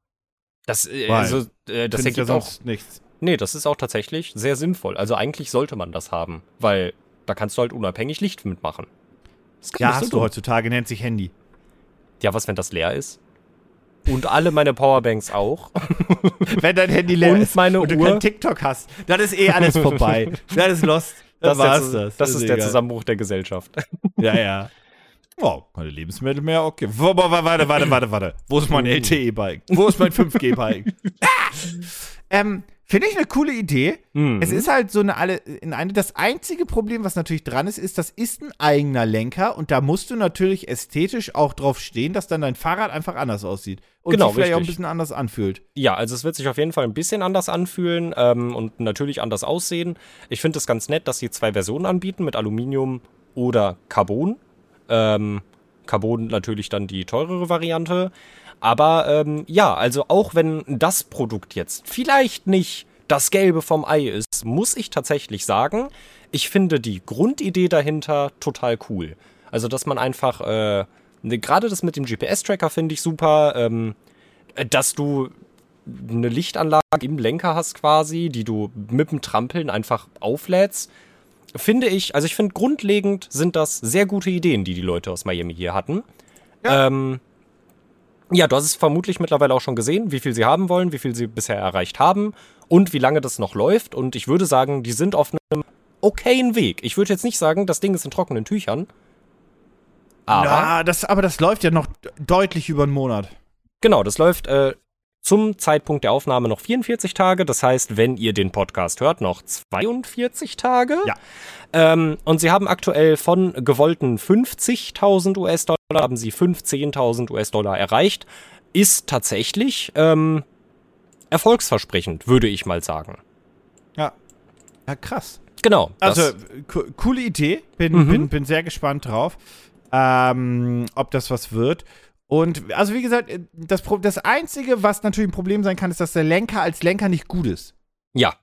Das, äh, also, äh, das ergibt ja auch nichts. Nee, das ist auch tatsächlich sehr sinnvoll. Also eigentlich sollte man das haben, weil da kannst du halt unabhängig Licht mitmachen. ja, hast so du heutzutage, nennt sich Handy. Ja, was, wenn das leer ist? Und alle meine Powerbanks auch. wenn dein Handy leer und ist meine und du Uhr. kein TikTok hast, dann ist eh alles vorbei. dann ist lost. Das war's das. Das ist, ist der Zusammenbruch der Gesellschaft. ja, ja. Oh, keine Lebensmittel mehr, okay. Warte, warte, warte, warte. Wo ist mein uh. LTE-Bike? Wo ist mein 5G-Bike? ah! ähm, Finde ich eine coole Idee. Mhm. Es ist halt so eine alle in eine. Das einzige Problem, was natürlich dran ist, ist, das ist ein eigener Lenker und da musst du natürlich ästhetisch auch drauf stehen, dass dann dein Fahrrad einfach anders aussieht und genau, sich vielleicht richtig. auch ein bisschen anders anfühlt. Ja, also es wird sich auf jeden Fall ein bisschen anders anfühlen ähm, und natürlich anders aussehen. Ich finde es ganz nett, dass sie zwei Versionen anbieten mit Aluminium oder Carbon. Ähm, Carbon natürlich dann die teurere Variante. Aber ähm, ja, also auch wenn das Produkt jetzt vielleicht nicht das Gelbe vom Ei ist, muss ich tatsächlich sagen, ich finde die Grundidee dahinter total cool. Also, dass man einfach, äh, ne, gerade das mit dem GPS-Tracker finde ich super, ähm, dass du eine Lichtanlage im Lenker hast quasi, die du mit dem Trampeln einfach auflädst. Finde ich, also ich finde grundlegend sind das sehr gute Ideen, die die Leute aus Miami hier hatten. Ja. Ähm, ja, du hast es vermutlich mittlerweile auch schon gesehen, wie viel sie haben wollen, wie viel sie bisher erreicht haben und wie lange das noch läuft. Und ich würde sagen, die sind auf einem okayen Weg. Ich würde jetzt nicht sagen, das Ding ist in trockenen Tüchern. Aber, ja, das, aber das läuft ja noch deutlich über einen Monat. Genau, das läuft äh, zum Zeitpunkt der Aufnahme noch 44 Tage. Das heißt, wenn ihr den Podcast hört, noch 42 Tage. Ja. Ähm, und sie haben aktuell von gewollten 50.000 US-Dollar haben sie 15.000 US-Dollar erreicht. Ist tatsächlich ähm, erfolgsversprechend, würde ich mal sagen. Ja. Ja, krass. Genau. Also, co coole Idee. Bin, mhm. bin, bin sehr gespannt drauf, ähm, ob das was wird. Und also wie gesagt, das, das Einzige, was natürlich ein Problem sein kann, ist, dass der Lenker als Lenker nicht gut ist. Ja,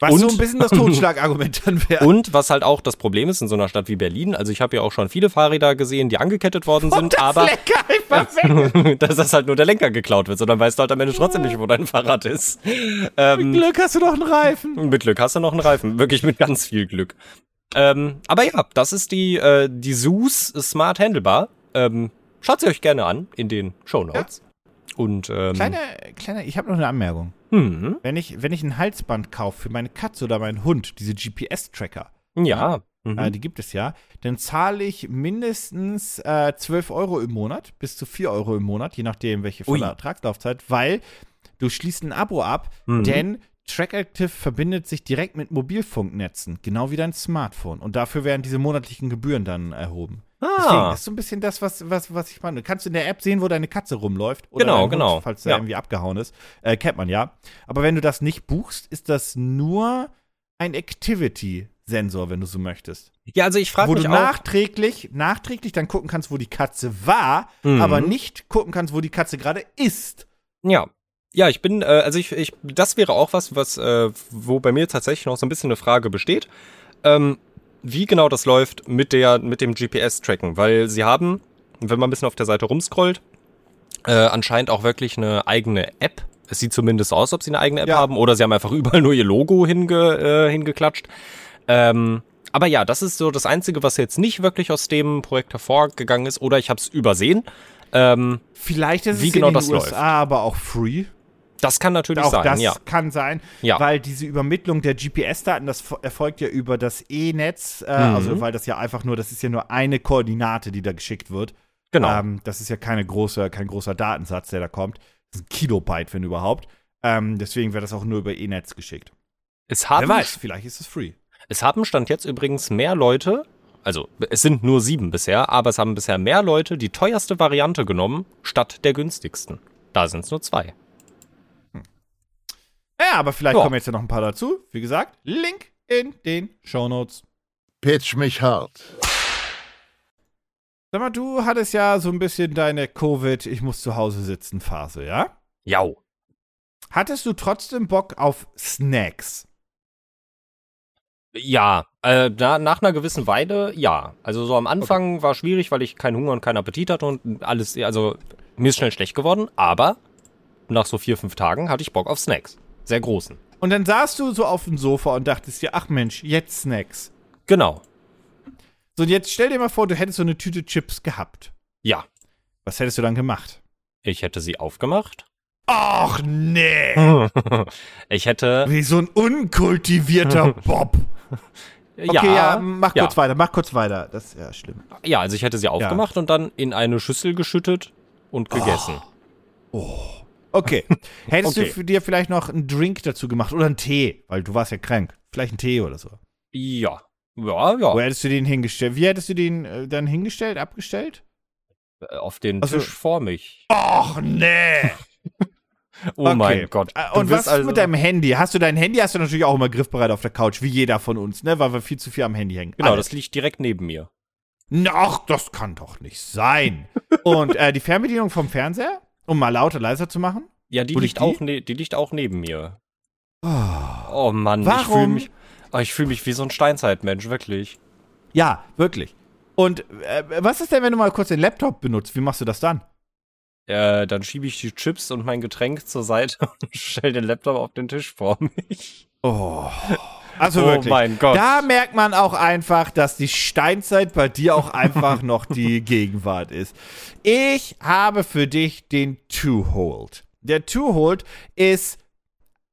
was und, so ein bisschen das Totschlagargument dann wäre. Und was halt auch das Problem ist in so einer Stadt wie Berlin, also ich habe ja auch schon viele Fahrräder gesehen, die angekettet worden sind, das aber Lenker dass das halt nur der Lenker geklaut wird, sondern weißt du halt am Ende trotzdem nicht, wo dein Fahrrad ist. Ähm, mit Glück hast du noch einen Reifen. Mit Glück hast du noch einen Reifen, wirklich mit ganz viel Glück. Ähm, aber ja, das ist die, äh, die SUS Smart Handlebar. Ähm, schaut sie euch gerne an in den Show Notes. Ja. Und, ähm, kleine, kleine, ich habe noch eine Anmerkung. Mhm. Wenn, ich, wenn ich ein Halsband kaufe für meine Katze oder meinen Hund, diese GPS-Tracker, ja, mhm. äh, die gibt es ja, dann zahle ich mindestens äh, 12 Euro im Monat, bis zu 4 Euro im Monat, je nachdem, welche volle Ertragslaufzeit, weil du schließt ein Abo ab, mhm. denn Trackactive verbindet sich direkt mit Mobilfunknetzen, genau wie dein Smartphone. Und dafür werden diese monatlichen Gebühren dann erhoben. Deswegen, Ah, das ist so ein bisschen das, was, was, was ich meine. Du kannst in der App sehen, wo deine Katze rumläuft. Oder Genau, Hund, genau. falls der Ja. irgendwie abgehauen ist. Äh, kennt man ja. Aber wenn du das nicht buchst, ist das nur ein Activity-Sensor, wenn du so möchtest. ja, also ich frage Wo mich du auch. nachträglich, nachträglich dann gucken kannst, wo die Katze war, Mhm. aber nicht gucken kannst, wo die Katze gerade ist. Ja. Ja, ich bin, äh, also ich, ich, das wäre auch was, was, äh, wo bei mir tatsächlich noch so ein bisschen eine Frage besteht. Ähm, wie genau das läuft mit der, mit dem GPS-Tracken, weil sie haben, wenn man ein bisschen auf der Seite rumscrollt, äh, anscheinend auch wirklich eine eigene App. Es sieht zumindest aus, ob sie eine eigene App Ja. haben, oder sie haben einfach überall nur ihr Logo hinge, äh, hingeklatscht. Ähm, aber ja, das ist so das Einzige, was jetzt nicht wirklich aus dem Projekt hervorgegangen ist, oder ich habe es übersehen. Ähm, Vielleicht ist es genau in den das USA läuft. aber auch free. Das kann natürlich Auch sein, das ja. kann sein, Ja. weil diese Übermittlung der GPS-Daten, das fo- erfolgt ja über das E-Netz, äh, Mhm. also weil das ja einfach nur, das ist ja nur eine Koordinate, die da geschickt wird. Genau. Ähm, das ist ja keine große, kein großer Datensatz, der da kommt. Das ist ein Kilobyte, wenn überhaupt. Ähm, deswegen wird das auch nur über E-Netz geschickt. Es haben, Wer weiß, vielleicht ist es free. es haben Stand jetzt übrigens mehr Leute, also es sind nur sieben bisher, aber es haben bisher mehr Leute die teuerste Variante genommen, statt der günstigsten. Da sind es nur zwei. Ja, aber vielleicht Ja. kommen jetzt ja noch ein paar dazu. Wie gesagt, Link in den Shownotes. Pitch mich hart. Sag mal, du hattest ja so ein bisschen deine Covid, ich muss zu Hause sitzen Phase, ja? Jau. Hattest du trotzdem Bock auf Snacks? Ja, äh, na, nach einer gewissen Weile, ja. Also so am Anfang war schwierig, weil ich keinen Hunger und keinen Appetit hatte und alles, also mir ist schnell schlecht geworden, aber nach so vier, fünf Tagen hatte ich Bock auf Snacks. Sehr großen. Und dann saßt du so auf dem Sofa und dachtest dir, ach Mensch, jetzt Snacks. Genau. So, und jetzt stell dir mal vor, du hättest so eine Tüte Chips gehabt. Ja. Was hättest du dann gemacht? Ich hätte sie aufgemacht. Ach nee. Ich hätte. Wie so ein unkultivierter Bob. Okay, ja, mach ja. kurz weiter, mach kurz weiter. Das ist ja schlimm. Ja, also ich hätte sie aufgemacht und dann in eine Schüssel geschüttet und gegessen. Okay. Hättest Okay. du für dir vielleicht noch einen Drink dazu gemacht oder einen Tee, weil du warst ja krank. Vielleicht einen Tee oder so. Ja. Ja, ja. Wo hättest du den hingestellt? Wie hättest du den äh, dann hingestellt, abgestellt? Auf den Also- Tisch vor mich. Ach nee. Oh Okay. mein Gott. Äh, Du Und was ist also- mit deinem Handy? Hast du dein Handy? Hast du natürlich auch immer griffbereit auf der Couch, wie jeder von uns, ne? Weil wir viel zu viel am Handy hängen. Genau, Alle. das liegt direkt neben mir. Ach, das kann doch nicht sein. Und äh, die Fernbedienung vom Fernseher, um mal lauter, leiser zu machen? Ja, die Wo liegt, die? auch ne die liegt auch neben mir. Oh. Oh Mann, ich fühle Warum? mich, oh, ich fühl mich wie so ein Steinzeitmensch, wirklich. Ja, wirklich. Und äh, was ist denn, wenn du mal kurz den Laptop benutzt? Wie machst du das dann? Äh, dann schiebe ich die Chips und mein Getränk zur Seite und stelle den Laptop auf den Tisch vor mich. Oh. Also oh wirklich. mein Gott. Da merkt man auch einfach, dass die Steinzeit bei dir auch einfach noch die Gegenwart ist. Ich habe für dich den Two-Hold. Der Two-Hold ist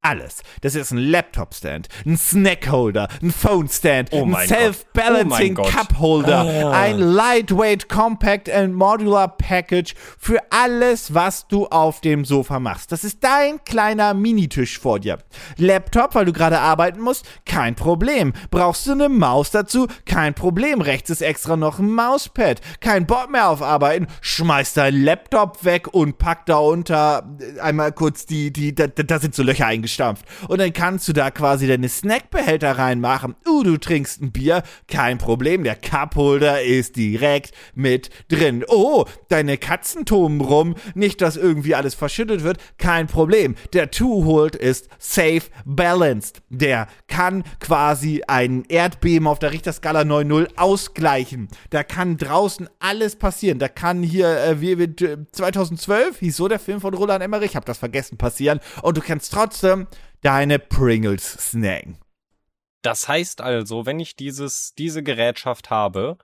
alles. Das ist ein Laptop-Stand, ein Snack-Holder, ein Phone-Stand, Oh ein. Self-Balancing Oh. Cup-Holder, Ah. ein Lightweight Compact and Modular Package für alles, was du auf dem Sofa machst. Das ist dein kleiner Minitisch vor dir. Laptop, weil du gerade arbeiten musst, kein Problem. Brauchst du eine Maus dazu? Kein Problem. Rechts ist extra noch ein Mauspad. Kein Bock mehr auf Arbeiten. Schmeiß dein Laptop weg und pack da unter äh, einmal kurz die, die, da, da sind so Löcher eingestampft. Und dann kannst du da quasi deine Snackbehälter reinmachen. Uh, du trinkst ein Bier, kein Problem. Der Cupholder ist direkt mit drin. Oh, deine Katzen toben rum. Nicht, dass irgendwie alles verschüttet wird. Kein Problem. Der Two-Hold ist safe balanced. Der kann quasi ein Erdbeben auf der Richterskala 9.0 ausgleichen. Da kann draußen alles passieren. Da kann hier, äh, wie, äh, 2012 hieß so der Film von Roland Emmerich, hab das vergessen, passieren. Und du kannst trotzdem deine Pringles snacken. Das heißt also, wenn ich dieses, diese Gerätschaft habe,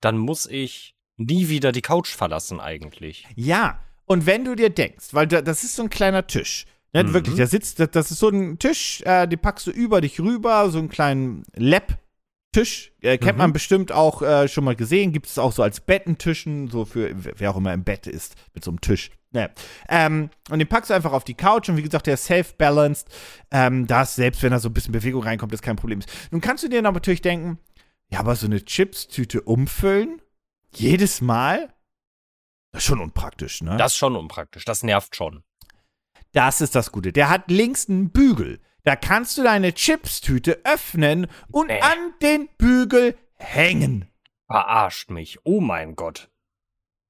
dann muss ich nie wieder die Couch verlassen eigentlich. Ja, und wenn du dir denkst, weil da, das ist so ein kleiner Tisch, ne, Mhm. wirklich, da sitzt, das, das ist so ein Tisch, äh, den packst du über dich rüber, so einen kleinen Lab-Tisch, äh, kennt Mhm. man bestimmt auch äh, schon mal gesehen, gibt es auch so als Bettentischen, so für wer auch immer im Bett ist, mit so einem Tisch. Ne. Ähm, und den packst du einfach auf die Couch und wie gesagt, der ist safe-balanced. Ähm, das, selbst wenn da so ein bisschen Bewegung reinkommt, ist kein Problem. Nun kannst du dir natürlich denken, ja, aber so eine Chips-Tüte umfüllen? Jedes Mal? Das ist schon unpraktisch, ne? Das ist schon unpraktisch. Das nervt schon. Das ist das Gute. Der hat links einen Bügel. Da kannst du deine Chips-Tüte öffnen und Nee. an den Bügel hängen. Verarscht mich. Oh mein Gott.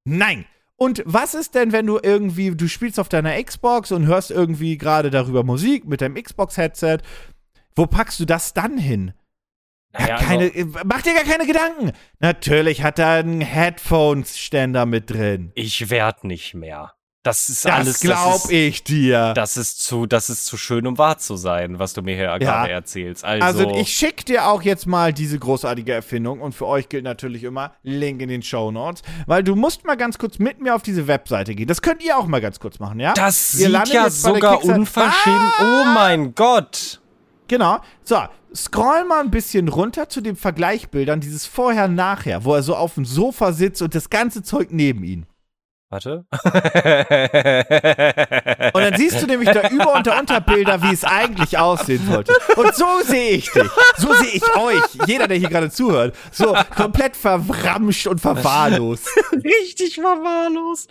Nein. Und was ist denn, wenn du irgendwie, du spielst auf deiner Xbox und hörst irgendwie gerade darüber Musik mit deinem Xbox-Headset? Wo packst du das dann hin? Naja, keine, also, mach dir gar keine Gedanken. Natürlich hat er einen Headphones-Ständer mit drin. ich werd nicht mehr. Das ist Das alles. glaub das ich dir. Das ist zu, das ist zu schön, um wahr zu sein, was du mir hier gerade erzählst. Also, Also ich schick dir auch jetzt mal diese großartige Erfindung und für euch gilt natürlich immer Link in den Show Notes, weil du musst mal ganz kurz mit mir auf diese Webseite gehen. Das könnt ihr auch mal ganz kurz machen, ja? das Ihr sieht ja sogar unverschämt. Oh mein Gott. Genau. So, scroll mal ein bisschen runter zu den Vergleichbildern, dieses Vorher-Nachher, wo er so auf dem Sofa sitzt und das ganze Zeug neben ihm. Warte. Und dann siehst du nämlich da Über- und Unterbilder, wie es eigentlich aussehen sollte. Und so sehe ich dich. So sehe ich euch. Jeder, der hier gerade zuhört. So komplett verramscht und verwahrlost. Richtig verwahrlost.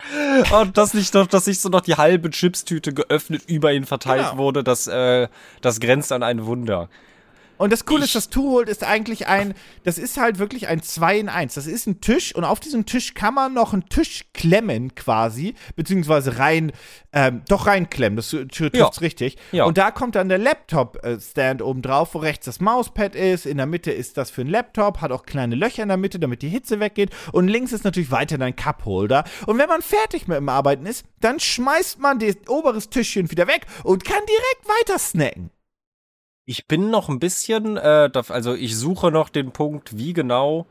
Und dass nicht noch, dass nicht so noch die halbe Chipstüte geöffnet über ihn verteilt Genau. wurde, das, äh, das grenzt an ein Wunder. Und das Coole Ich- ist, das Two-Hold ist eigentlich ein, das ist halt wirklich ein 2 in 1. Das ist ein Tisch und auf diesem Tisch kann man noch einen Tisch klemmen quasi, beziehungsweise rein, ähm, doch reinklemmen, das trifft's Ja. richtig. Ja. Und da kommt dann der Laptop-Stand oben drauf, wo rechts das Mauspad ist, in der Mitte ist das für einen Laptop, hat auch kleine Löcher in der Mitte, damit die Hitze weggeht und links ist natürlich weiter dein Cup-Holder. Und wenn man fertig mit dem Arbeiten ist, dann schmeißt man das oberes Tischchen wieder weg und kann direkt weiter snacken. Ich bin noch ein bisschen, äh, also ich suche noch den Punkt, wie genau.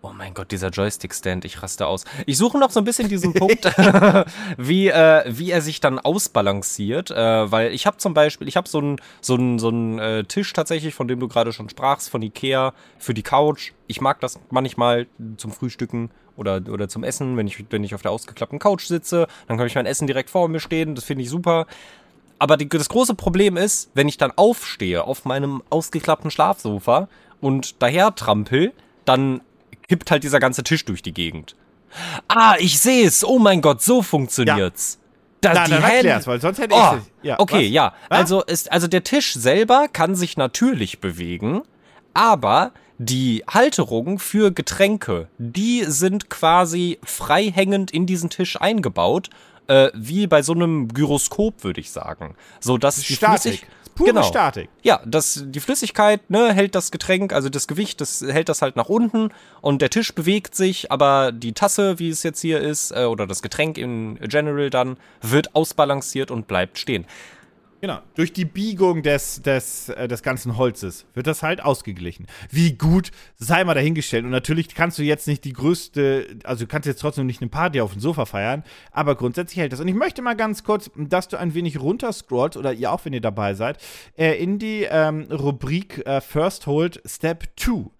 Oh mein Gott, dieser Joystick-Stand, ich raste aus. Ich suche noch so ein bisschen diesen Punkt, wie, äh, wie er sich dann ausbalanciert, äh, weil ich habe zum Beispiel, ich habe so einen so so äh, Tisch tatsächlich, von dem du gerade schon sprachst, von Ikea, für die Couch. Ich mag das manchmal zum Frühstücken oder, oder zum Essen, wenn ich, wenn ich auf der ausgeklappten Couch sitze, dann kann ich mein Essen direkt vor mir stehen, das finde ich super. Aber die, das große Problem ist, wenn ich dann aufstehe auf meinem ausgeklappten Schlafsofa und daher trampel, dann kippt halt dieser ganze Tisch durch die Gegend. Ah, ich sehe es. Oh mein Gott, so funktioniert's. Da, Na, die dann Hände- erklär's, weil sonst hätte Oh, ich ja, okay, was? ja. Also, ist, also der Tisch selber kann sich natürlich bewegen, aber die Halterungen für Getränke, die sind quasi freihängend in diesen Tisch eingebaut, äh, wie bei so einem Gyroskop, würde ich sagen. So dass die Statik. Pure genau. Statik. Ja, das, die Flüssigkeit ne, hält das Getränk, also das Gewicht, das hält das halt nach unten und der Tisch bewegt sich, aber die Tasse, wie es jetzt hier ist, äh, oder das Getränk in General dann, wird ausbalanciert und bleibt stehen. Genau. Durch die Biegung des, des, äh, des ganzen Holzes wird das halt ausgeglichen. Wie gut, sei mal dahingestellt. Und natürlich kannst du jetzt nicht die größte, also du kannst jetzt trotzdem nicht eine Party auf dem Sofa feiern, aber grundsätzlich hält das. Und ich möchte mal ganz kurz, dass du ein wenig runterscrollst, oder ihr auch, wenn ihr dabei seid, äh, in die ähm, Rubrik äh, First Hold Step 2.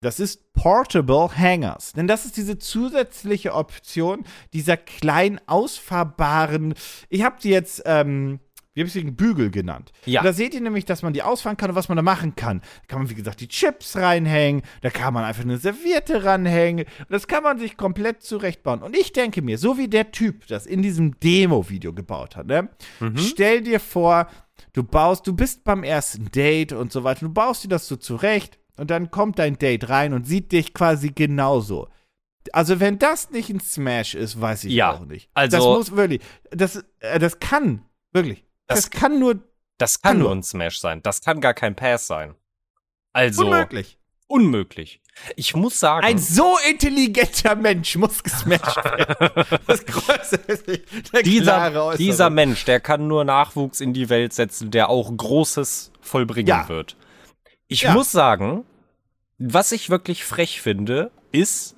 Das ist Portable Hangers. Denn das ist diese zusätzliche Option dieser klein ausfahrbaren. Ich habe die jetzt, ähm, sie, Bügel genannt. Ja. Und da seht ihr nämlich, dass man die ausfahren kann und was man da machen kann. Da kann man, wie gesagt, die Chips reinhängen, da kann man einfach eine Serviette ranhängen. Das kann man sich komplett zurechtbauen. Und ich denke mir, so wie der Typ das in diesem Demo-Video gebaut hat, ne? Stell dir vor, du baust, du bist beim ersten Date und so weiter, du baust dir das so zurecht und dann kommt dein Date rein und sieht dich quasi genauso. Also wenn das nicht ein Smash ist, weiß ich Ja, auch nicht. also- das muss wirklich, das, äh, das kann wirklich, das, Das- kann nur Das kann Kann nur ein Smash sein. Das kann gar kein Pass sein. Also unmöglich. unmöglich. Ich muss sagen, Ein so intelligenter Mensch muss gesmashed werden. das Größte ist nicht der dieser, dieser Mensch, der kann nur Nachwuchs in die Welt setzen, der auch Großes vollbringen Ja. wird. Ich Ja. muss sagen, was ich wirklich frech finde, ist,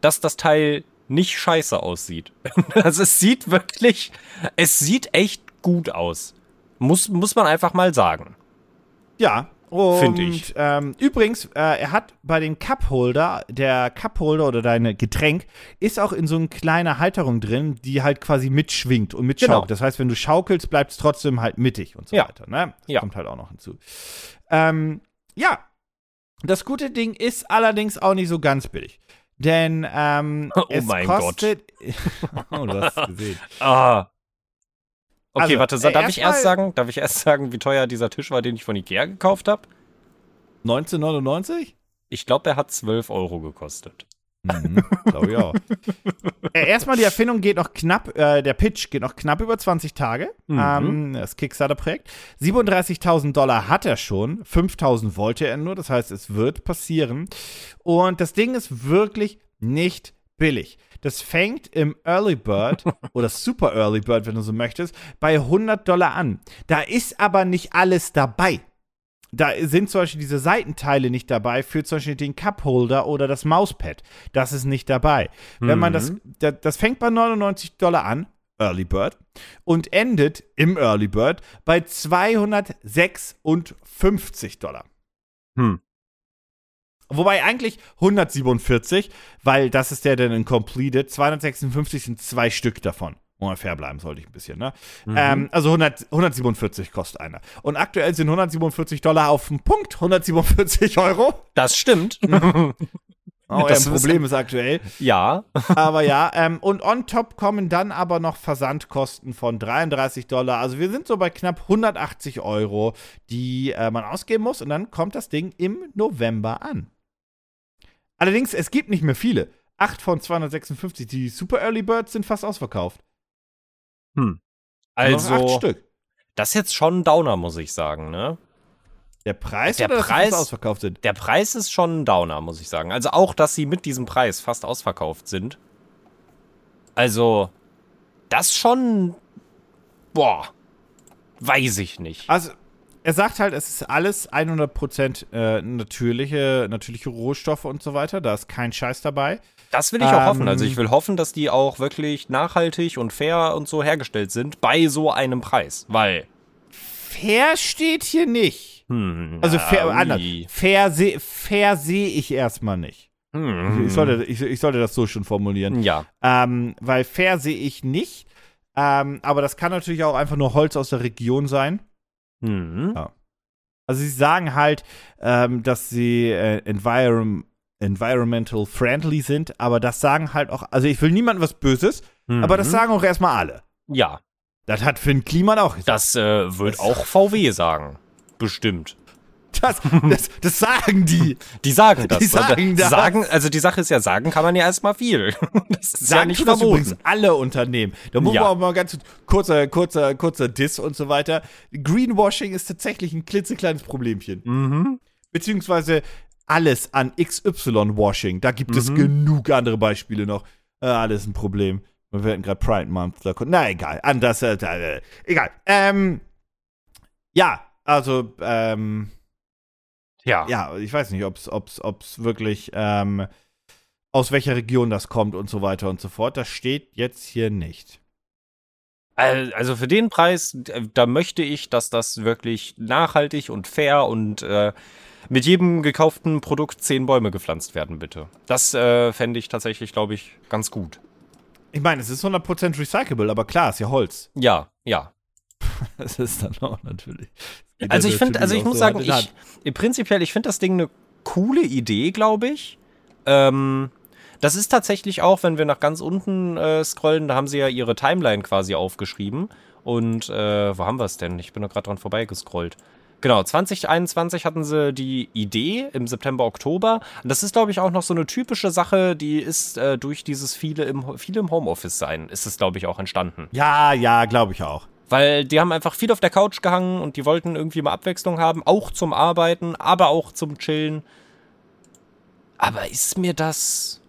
dass das Teil nicht scheiße aussieht. Also es sieht wirklich, es sieht echt gut aus. Muss, muss man einfach mal sagen. Ja, Finde ich. Ähm, übrigens, äh, er hat bei dem Cupholder, der Cupholder oder deine Getränk, ist auch in so einer kleinen Halterung drin, die halt quasi mitschwingt und mitschaukelt. Genau. Das heißt, wenn du schaukelst, bleibt es trotzdem halt mittig und so Ja. weiter. Ne? Das Ja. kommt halt auch noch hinzu. Ähm, ja, das gute Ding ist allerdings auch nicht so ganz billig. Denn ähm, Oh es mein Gott. kostet. oh, du hast es gesehen. Ah. Okay, Also, warte, darf ich erst sagen, darf ich erst sagen, wie teuer dieser Tisch war, den ich von Ikea gekauft habe? 1999? Ich glaube, er hat 12 Euro gekostet. Mhm, glaube ich auch. äh, erstmal, die Erfindung geht noch knapp, äh, der Pitch geht noch knapp über 20 Tage. Mhm. Ähm, das Kickstarter-Projekt. 37.000 Dollar hat er schon, 5.000 wollte er nur, das heißt, es wird passieren. Und das Ding ist wirklich nicht billig. Das fängt im Early Bird oder Super Early Bird, wenn du so möchtest, bei 100 Dollar an. Da ist aber nicht alles dabei. Da sind zum Beispiel diese Seitenteile nicht dabei für zum Beispiel den Cupholder oder das Mauspad. Das ist nicht dabei. Wenn man das, das, das fängt bei 99 Dollar an, Early Bird, und endet im Early Bird bei 256 Dollar. Hm. Wobei eigentlich 147, weil das ist der, der dann completed. 256 sind zwei Stück davon. Fair bleiben, sollte ich ein bisschen, ne? Ähm, also 100, 147 kostet einer. Und aktuell sind 147 Dollar auf dem Punkt 147 Euro. Das stimmt. Oh, Das ja, Problem ist aktuell. ja. Aber ja, ähm, und on top kommen dann aber noch Versandkosten von 33 Dollar. Also wir sind so bei knapp 180 Euro, die äh, man ausgeben muss. Und dann kommt das Ding im November an. Allerdings, es gibt nicht mehr viele. Acht von 256. Die Super Early Birds sind fast ausverkauft. Acht Also, Stück. das ist jetzt schon ein Downer, muss ich sagen, ne? Der Preis Der oder dass Preis- fast ausverkauft sind? Der Preis ist schon ein Downer, muss ich sagen. Also auch, dass sie mit diesem Preis fast ausverkauft sind. Also, das schon. Boah. Weiß ich nicht. Also, er sagt halt, es ist alles 100% äh, natürliche, natürliche Rohstoffe und so weiter. Da ist kein Scheiß dabei. Das will ich auch Ähm, hoffen. Also ich will hoffen, dass die auch wirklich nachhaltig und fair und so hergestellt sind bei so einem Preis. Weil. Fair steht hier nicht. Hm, Also fair, anders. Fair sehe fair seh ich erstmal nicht. Hm, Ich, sollte, ich, ich sollte das so schon formulieren. ja. Ähm, weil fair sehe ich nicht. Ähm, aber das kann natürlich auch einfach nur Holz aus der Region sein. Hm. Also sie sagen halt, ähm, dass sie äh, envirom environmental friendly sind, aber das sagen halt auch, also ich will niemandem was Böses, aber das Mhm. sagen auch erstmal alle. Ja, Das hat Finn Kliman auch gesagt. das äh, wird auch VW sagen. Bestimmt. Das, das, das sagen die. Die sagen das. Die sagen Und, das. Sagen, also die Sache ist ja, sagen kann man ja erstmal viel. Das ist ja Sagen nicht tun das verboten. übrigens alle Unternehmen. Da muss Ja. man auch mal ganz kurzer, kurzer, kurzer Diss und so weiter. Greenwashing ist tatsächlich ein klitzekleines Problemchen. Mhm. Beziehungsweise alles an XY-Washing. Da gibt es Mhm. genug andere Beispiele noch. Äh, alles ein Problem. Wir hatten gerade Pride Month. Na, egal. Anders, äh, äh, egal. Ähm, ja, also, ähm, Ja. ja, ich weiß nicht, ob es ob's, ob's wirklich, ähm, aus welcher Region das kommt und so weiter und so fort. Das steht jetzt hier nicht. Al- Also für den Preis, da möchte ich, dass das wirklich nachhaltig und fair und äh, mit jedem gekauften Produkt zehn Bäume gepflanzt werden, bitte. Das äh, fände ich tatsächlich, glaube ich, ganz gut. Ich meine, es ist 100% recyclable, aber klar, ist ja Holz. Ja, ja. Das ist dann auch natürlich. Also ich finde, also ich muss so sagen, ich, prinzipiell, ich finde das Ding eine coole Idee, glaube ich. Ähm, das ist tatsächlich auch, wenn wir nach ganz unten äh, scrollen, da haben sie ja ihre Timeline quasi aufgeschrieben. Und äh, wo haben wir es denn? Ich bin da gerade dran vorbeigescrollt. Genau, 2021 hatten sie die Idee im September, Oktober. Und das ist, glaube ich, auch noch so eine typische Sache, die ist äh, durch dieses viele im, viele im Homeoffice sein, ist es, glaube ich, auch entstanden. Ja, ja, glaube ich auch. Weil die haben einfach viel auf der Couch gehangen und die wollten irgendwie mal Abwechslung haben, auch zum Arbeiten, aber auch zum Chillen. Aber ist mir das.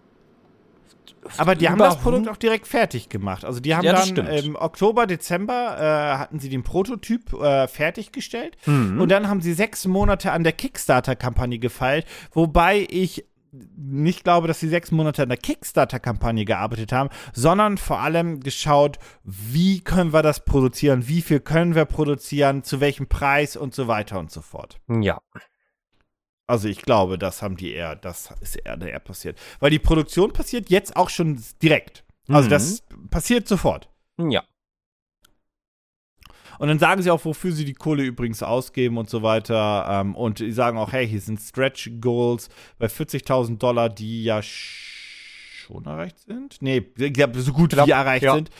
Aber die haben das Produkt auch direkt fertig gemacht. Also die haben Ja, dann im Oktober, Dezember äh, hatten sie den Prototyp äh, fertiggestellt Mhm. und dann haben sie sechs Monate an der Kickstarter-Kampagne gefeilt, wobei ich nicht glaube, dass sie sechs Monate an der Kickstarter-Kampagne gearbeitet haben, sondern vor allem geschaut, wie können wir das produzieren, wie viel können wir produzieren, zu welchem Preis und so weiter und so fort. Ja. Also ich glaube, das haben die eher, das ist eher, eher passiert. Weil die Produktion passiert jetzt auch schon direkt. Also Mhm. das passiert sofort. Ja. Und dann sagen sie auch, wofür sie die Kohle übrigens ausgeben und so weiter. Ähm, und die sagen auch, hey, hier sind Stretch Goals bei 40.000 Dollar, die ja sch- schon erreicht sind. Nee, so gut Glaub, wie erreicht ja. sind.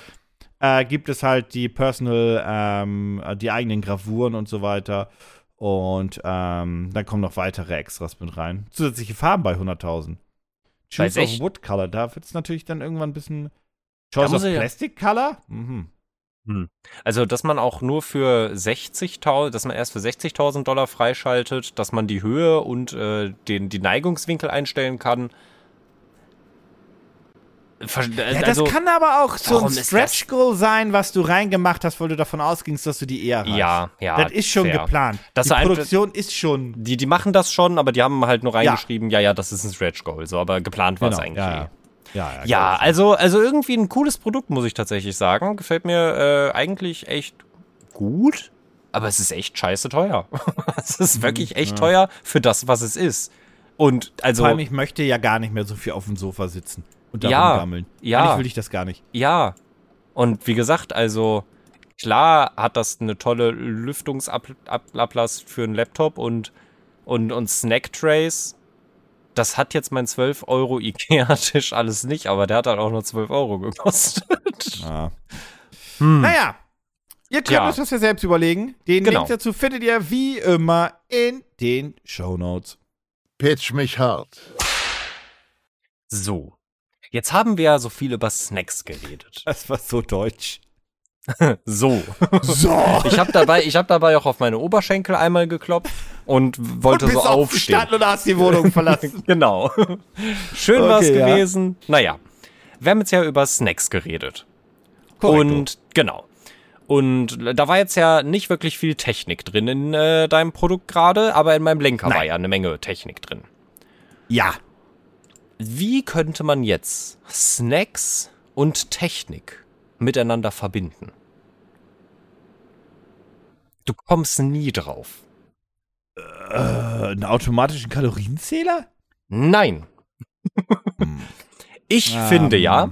Äh, gibt es halt die Personal, ähm, äh, die eigenen Gravuren und so weiter. Und ähm, dann kommen noch weitere Extras mit rein. Zusätzliche Farben bei 100.000. Choose of? Wood Color, da wird es natürlich dann irgendwann ein bisschen. Choice of ich ja- Plastic Color? Mhm. Also, dass man auch nur für 60.000, dass man erst für 60.000 Dollar freischaltet, dass man die Höhe und äh, den, die Neigungswinkel einstellen kann. Ver Ja, also, das kann aber auch so ein Stretch Goal sein, was du reingemacht hast, weil du davon ausgingst, dass du die eher erreichst. ja, ja. Das ist schon fair. geplant. Das die Produktion ist schon. Die, die machen das schon, aber die haben halt nur reingeschrieben, ja, ja, das ist ein Stretch Goal. So, aber geplant war es eigentlich. Genau, ja, eh. ja. Ja, ja, Ja, also, also irgendwie ein cooles Produkt, muss ich tatsächlich sagen. Gefällt mir äh, eigentlich echt gut, aber es ist echt scheiße teuer. es ist wirklich echt teuer für das, was es ist. Und also, Vor allem, ich möchte ja gar nicht mehr so viel auf dem Sofa sitzen und da Ja, rumgammeln. ja. Eigentlich will ich das gar nicht. ja. Und wie gesagt, also, klar hat das eine tolle Lüftungsablass für einen Laptop und, und, und Snacktrays. Das hat jetzt mein 12 Euro Ikea-Tisch alles nicht, aber der hat halt auch nur 12 Euro gekostet. Ja. Hm. Naja, ihr könnt Ja. euch das ja selbst überlegen. Den Genau. Link dazu findet ihr wie immer in den Shownotes. Pitch mich hart. So. Jetzt haben wir ja so viel über Snacks geredet. Das war so deutsch. So. So. Ich habe dabei, ich hab dabei auch auf meine Oberschenkel einmal geklopft und wollte bist so aufstehen. aufgestanden und hast die Wohnung verlassen. Genau. Schön Okay, war's ja. gewesen. Naja. Wir haben jetzt ja über Snacks geredet. Korrekto. Und genau. Und da war jetzt ja nicht wirklich viel Technik drin in äh, deinem Produkt gerade, aber in meinem Lenker war ja eine Menge Technik drin. ja. Wie könnte man jetzt Snacks und Technik miteinander verbinden? Du kommst nie drauf. Äh, einen automatischen Kalorienzähler? Nein. Ich Ähm, finde ja,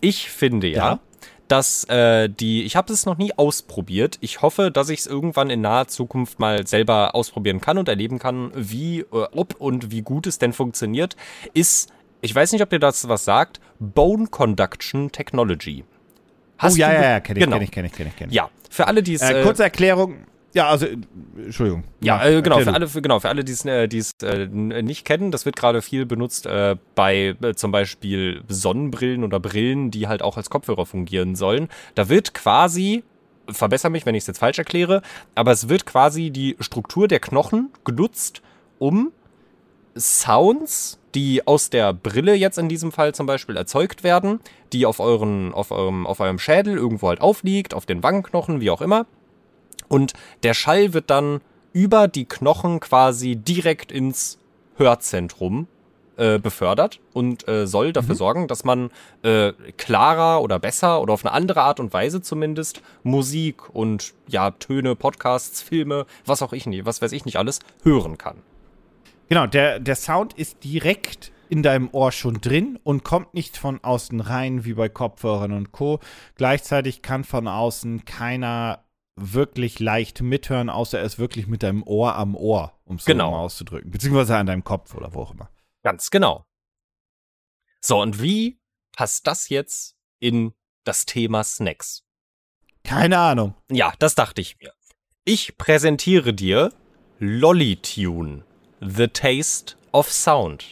ich finde ja, ja. dass äh, die, ich habe es noch nie ausprobiert. Ich hoffe, dass ich es irgendwann in naher Zukunft mal selber ausprobieren kann und erleben kann, wie, äh, ob und wie gut es denn funktioniert. Ist, ich weiß nicht, ob dir das was sagt, Bone Conduction Technology. Oh, ja, du- ja, ja, kenn ich, genau. kenn ich, kenn ich, kenn ich, kenn ich. Ja, für alle, die es Äh, äh, kurze Erklärung. Ja, also, äh, Entschuldigung. Ja, äh, genau, für alle, für, genau, für alle, die es äh, die's, äh, nicht kennen, das wird gerade viel benutzt äh, bei zum Beispiel Sonnenbrillen oder Brillen, die halt auch als Kopfhörer fungieren sollen. Da wird quasi, verbessere mich, wenn ich es jetzt falsch erkläre, aber es wird quasi die Struktur der Knochen genutzt, um Sounds, die aus der Brille jetzt in diesem Fall zum Beispiel erzeugt werden, die auf euren, auf eurem, auf eurem Schädel irgendwo halt aufliegt, auf den Wangenknochen, wie auch immer. Und der Schall wird dann über die Knochen quasi direkt ins Hörzentrum äh, befördert und äh, soll dafür sorgen, dass man äh, klarer oder besser oder auf eine andere Art und Weise zumindest Musik und ja Töne, Podcasts, Filme, was auch ich nicht, was weiß ich nicht alles hören kann. Genau, der, der Sound ist direkt in deinem Ohr schon drin und kommt nicht von außen rein, wie bei Kopfhörern und Co. Gleichzeitig kann von außen keiner wirklich leicht mithören, außer er ist wirklich mit deinem Ohr am Ohr, um es so Genau. mal auszudrücken. Beziehungsweise an deinem Kopf oder wo auch immer. Ganz genau. So, und wie passt das jetzt in das Thema Snacks? Keine Ahnung. Ja, das dachte ich mir. Ich präsentiere dir Lollytune, The Taste of Sound.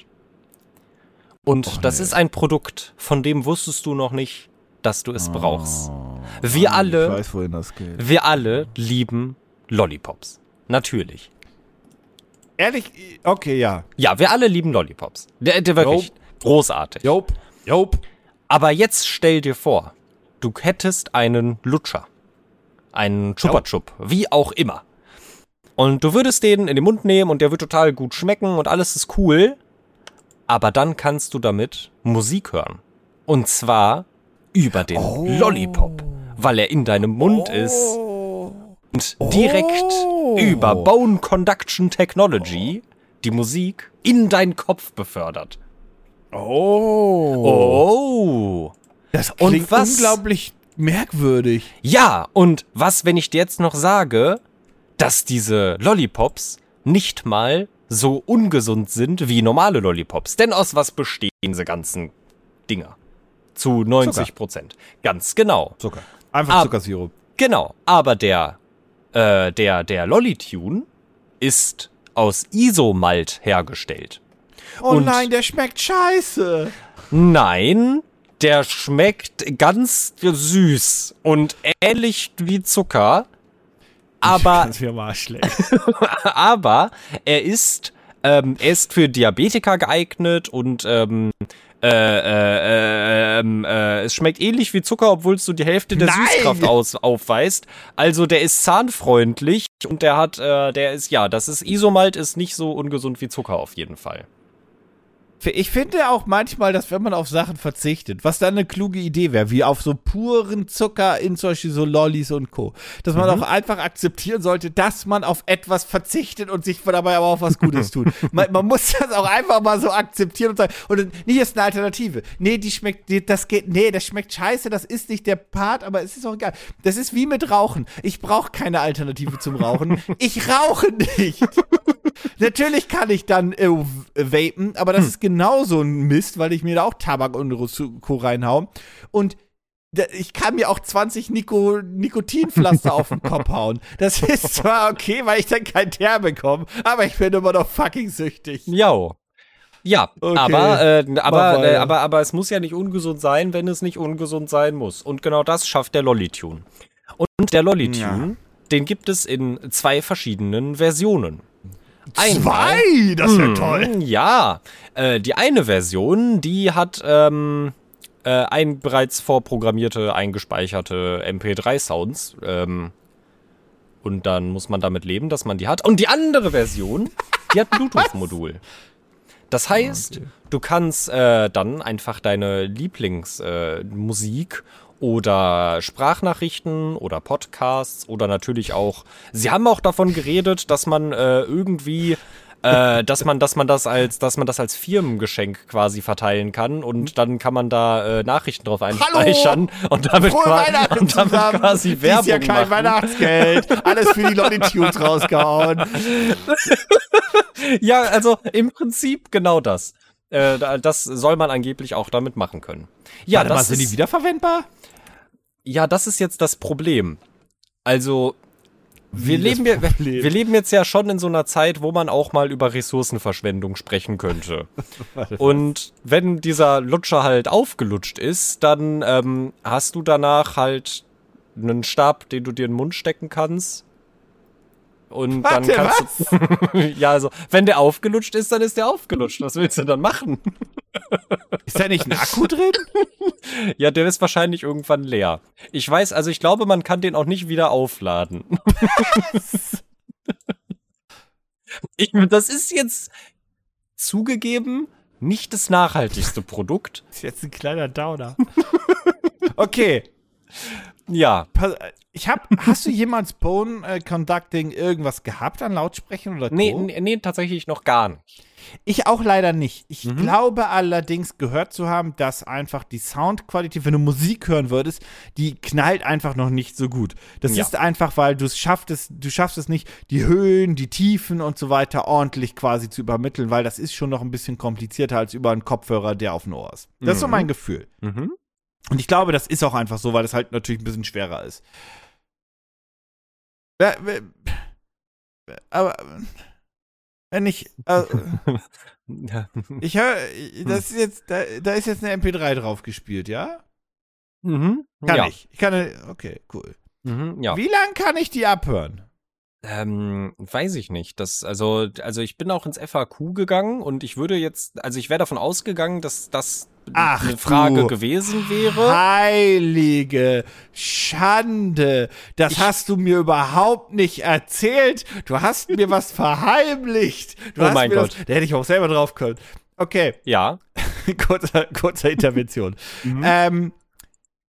Und Oh, das nee. ist ein Produkt, von dem wusstest du noch nicht, dass du es brauchst. Oh, Wir Mann, alle- Ich weiß, wohin das geht. Wir alle lieben Lollipops. Natürlich. Ehrlich, okay, ja. Ja, wir alle lieben Lollipops. Der, der wirklich großartig. Jop, jop. Aber jetzt stell dir vor, du hättest einen Lutscher. Einen Chupa Chup, wie auch immer. Und du würdest den in den Mund nehmen und der wird total gut schmecken und alles ist cool. aber dann kannst du damit Musik hören. Und zwar über den Oh. Lollipop, weil er in deinem Mund ist und direkt Oh. über Bone Conduction Technology die Musik in deinen Kopf befördert. Oh. Oh. Das klingt was- unglaublich merkwürdig. Ja, und was, wenn ich dir jetzt noch sage, dass diese Lollipops nicht mal so ungesund sind wie normale Lollipops? Denn aus was bestehen diese ganzen Dinger? Zu 90 Prozent. Ganz genau. Zucker. Einfach Ah. Zuckersirup. Genau. Aber der, äh, der, der Lollitune ist aus Isomalt hergestellt. Oh Und- nein, der schmeckt scheiße. Nein, der schmeckt ganz süß und ähnlich wie Zucker. Aber aber er ist, ähm, er ist für Diabetiker geeignet und ähm, äh, äh, äh, ähm, äh, es schmeckt ähnlich wie Zucker, obwohl es so die Hälfte der Nein! Süßkraft aus, aufweist. Also der ist zahnfreundlich und der hat, äh, der ist, ja, das ist Isomalt, ist nicht so ungesund wie Zucker auf jeden Fall. Ich finde auch manchmal, dass wenn man auf Sachen verzichtet, was dann eine kluge Idee wäre, wie auf so puren Zucker in zum Beispiel so Lollis und Co., dass man auch einfach akzeptieren sollte, dass man auf etwas verzichtet und sich dabei aber auch was Gutes tut. man, man muss das auch einfach mal so akzeptieren und sagen, und hier ist eine Alternative. Nee, die schmeckt, die, das geht, nee, das schmeckt scheiße, das ist nicht der Part, aber es ist auch egal. Das ist wie mit Rauchen. Ich brauche keine Alternative zum Rauchen. Ich rauche nicht. Natürlich kann ich dann äh, vapen, aber das ist genauso ein Mist, weil ich mir da auch Tabak und Co. reinhau. Und ich kann mir auch 20 Niko Nikotinpflaster auf den Kopf hauen. Das ist zwar okay, weil ich dann kein Teer bekomme, aber ich bin immer noch fucking süchtig. Ja. Ja, Okay. aber, äh, aber, äh, aber, aber es muss ja nicht ungesund sein, wenn es nicht ungesund sein muss. Und genau das schafft der Lollitune. Und der Lollitune, den gibt es in zwei verschiedenen Versionen. Einmal- Zwei? Das ja Mhm, toll. Ja, äh, die eine Version, die hat ähm, äh, ein bereits vorprogrammierte, eingespeicherte MP3-Sounds. Ähm, und dann muss man damit leben, dass man die hat. Und die andere Version, die hat Bluetooth-Modul. Das heißt, du kannst äh, dann einfach deine Lieblingsmusik äh, oder Sprachnachrichten oder Podcasts oder natürlich auch. Sie haben auch davon geredet, dass man äh, irgendwie äh, dass man, dass man das als, dass man das als Firmengeschenk quasi verteilen kann und dann kann man da äh, Nachrichten drauf einspeichern und damit, Frohe qua- Weihnachten und damit quasi Dies Werbung Jahr kein machen. Weihnachtsgeld. Alles für die Lollitunes rausgehauen. Ja, also im Prinzip genau das. Äh, da- das soll man angeblich auch damit machen können. Ja, Warte mal, das sind die wiederverwendbar? Ja, das ist jetzt das Problem. Also wir leben, wir, wir leben jetzt ja schon in so einer Zeit, wo man auch mal über Ressourcenverschwendung sprechen könnte. Und wenn dieser Lutscher halt aufgelutscht ist, dann ähm, hast du danach halt einen Stab, den du dir in den Mund stecken kannst. Und dann Warte, kannst du. ja, also, wenn der aufgelutscht ist, dann ist der aufgelutscht. Was willst du dann machen? Ist da nicht ein Akku drin? Ja, der ist wahrscheinlich irgendwann leer. Ich weiß, also ich glaube, man kann den auch nicht wieder aufladen. ich, das ist jetzt zugegeben nicht das nachhaltigste Produkt. ist jetzt ein kleiner Downer. Okay. Ja, pass- Ich hab, hast du jemals Bone äh, Conducting irgendwas gehabt an Lautsprechern oder Co? nee, nee, nee, tatsächlich noch gar nicht. Ich auch leider nicht. Ich Mhm. glaube allerdings gehört zu haben, dass einfach die Soundqualität, wenn du Musik hören würdest, die knallt einfach noch nicht so gut. Das Ja. ist einfach, weil du es schaffst es, du schaffst es nicht, die Höhen, die Tiefen und so weiter ordentlich quasi zu übermitteln, weil das ist schon noch ein bisschen komplizierter als über einen Kopfhörer, der auf dem Ohr ist. Das ist so Mhm. mein Gefühl. Mhm. Und ich glaube, das ist auch einfach so, weil das halt natürlich ein bisschen schwerer ist. Aber wenn ich, äh, ich höre, das ist jetzt, da, da ist jetzt eine MP3 drauf gespielt, ja? mhm. Kann ja. ich. Ich kann, okay, cool. Mhm. ja. Wie lang kann ich die abhören? Ähm, weiß ich nicht. Das, also, also ich bin auch ins FAQ gegangen und ich würde jetzt, also ich wäre davon ausgegangen, dass das Ach, eine Frage gewesen wäre. Heilige Schande. Das Ich- hast du mir überhaupt nicht erzählt. Du hast mir was verheimlicht. Du Oh mein Gott. Das, da hätte ich auch selber drauf können. okay. Ja. kurzer, kurzer Intervention. mhm. ähm,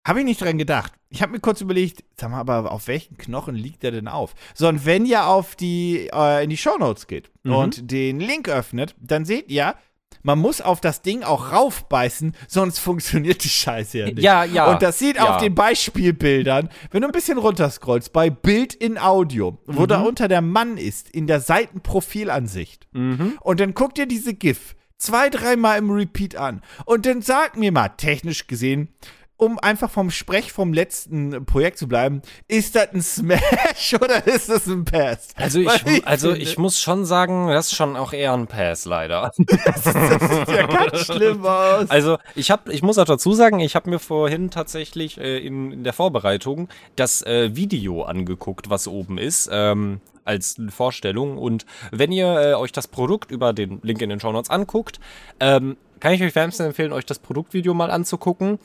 habe ich nicht dran gedacht. Ich habe mir kurz überlegt, sag mal, aber auf welchen Knochen liegt der denn auf? So, und wenn ihr auf die, äh, in die Shownotes geht mhm. und den Link öffnet, dann seht ihr, man muss auf das Ding auch raufbeißen, sonst funktioniert die Scheiße ja nicht. Ja, ja. Und das sieht ja. auf den Beispielbildern, wenn du ein bisschen runterscrollst, bei Bild in Audio, wo mhm. da unter der Mann ist, in der Seitenprofilansicht. Mhm. Und dann guckt ihr diese GIF zwei, dreimal im Repeat an. Und dann sag mir mal, technisch gesehen, um einfach vom Sprech vom letzten Projekt zu bleiben, ist das ein Smash oder ist das ein Pass? Also ich, ich also ich muss schon sagen, das ist schon auch eher ein Pass, leider. das, sieht ja ganz schlimm aus. Also ich habe, ich muss auch dazu sagen, ich habe mir vorhin tatsächlich äh, in, in, der Vorbereitung das äh, Video angeguckt, was oben ist. Ähm, als Vorstellung. Und wenn ihr äh, euch das Produkt über den Link in den Show Notes anguckt, ähm, kann ich euch wärmstens empfehlen, euch das Produktvideo mal anzugucken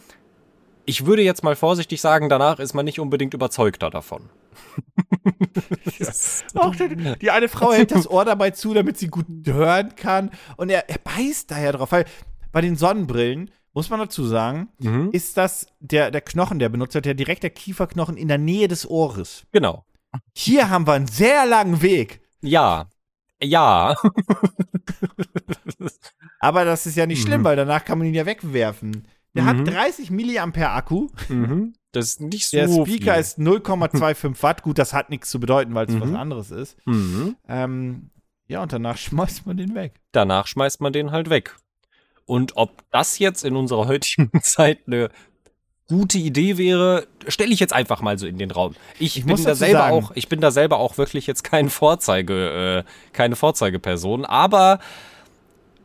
ich würde jetzt mal vorsichtig sagen, danach ist man nicht unbedingt überzeugter davon. Auch die, die, eine Frau hält das Ohr dabei zu, damit sie gut hören kann. Und er, er beißt daher drauf. Weil bei den Sonnenbrillen, muss man dazu sagen, mhm. ist das der, der Knochen, der benutzt wird, der direkt der Kieferknochen in der Nähe des Ohres. Genau. Hier haben wir einen sehr langen Weg. Ja. Ja. Aber das ist ja nicht schlimm, mhm. weil danach kann man ihn ja wegwerfen. Der mhm. hat 30 Milliampere Akku. Mhm. Das ist nicht so Der Speaker viel. ist 0,25 Watt. Gut, das hat nichts zu bedeuten, weil es mhm. was anderes ist. Mhm. Ähm, ja, und danach schmeißt man den weg. Danach schmeißt man den halt weg. Und ob das jetzt in unserer heutigen Zeit eine gute Idee wäre, stelle ich jetzt einfach mal so in den Raum. Ich, ich bin da selber sagen, auch, ich bin da selber auch wirklich jetzt kein Vorzeige, äh, keine Vorzeigeperson, aber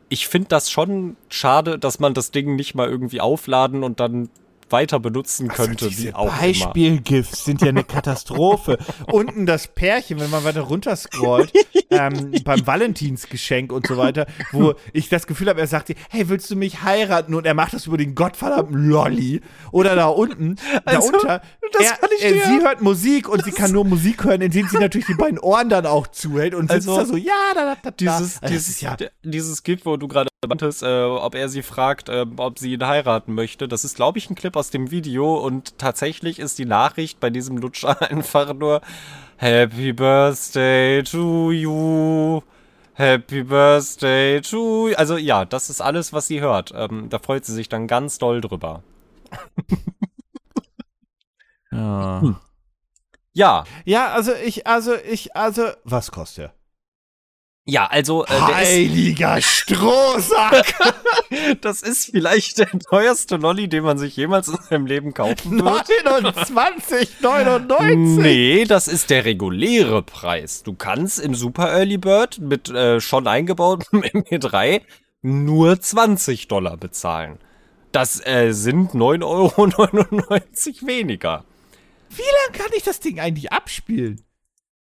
ich finde das schon schade, dass man das Ding nicht mal irgendwie aufladen und dann weiter benutzen könnte. Also diese Beispiel-GIFs sind ja eine Katastrophe. Unten das Pärchen, wenn man weiter runter scrollt, ähm, beim Valentinsgeschenk und so weiter, wo ich das Gefühl habe, er sagt, hey, willst du mich heiraten? Und er macht das über den gottverdammten Lolli. Oder da unten, also, da unter, er, er, sie hört Musik und sie kann nur Musik hören, indem sie natürlich die beiden Ohren dann auch zuhält und sitzt also, da so, ja, da, da, da. Dieses, also dieses, ja. dieses GIF, wo du gerade meintest, äh, ob er sie fragt, äh, ob sie ihn heiraten möchte, das ist, glaube ich, ein Clip aus dem Video und tatsächlich ist die Nachricht bei diesem Lutscher einfach nur Happy Birthday to you. Happy Birthday to you. Also ja, das ist alles, was sie hört. Ähm, da freut sie sich dann ganz doll drüber. ja. Hm. Ja. Ja, also ich, also ich, also, was kostet er? Ja, also äh, Heiliger Strohsack! das ist vielleicht der teuerste Lolli, den man sich jemals in seinem Leben kaufen wird. 29,99! Nee, das ist der reguläre Preis. Du kannst im Super Early Bird mit äh, schon eingebautem MP3 nur 20 Dollar bezahlen. Das äh, sind 9,99 Euro weniger. Wie lange kann ich das Ding eigentlich abspielen?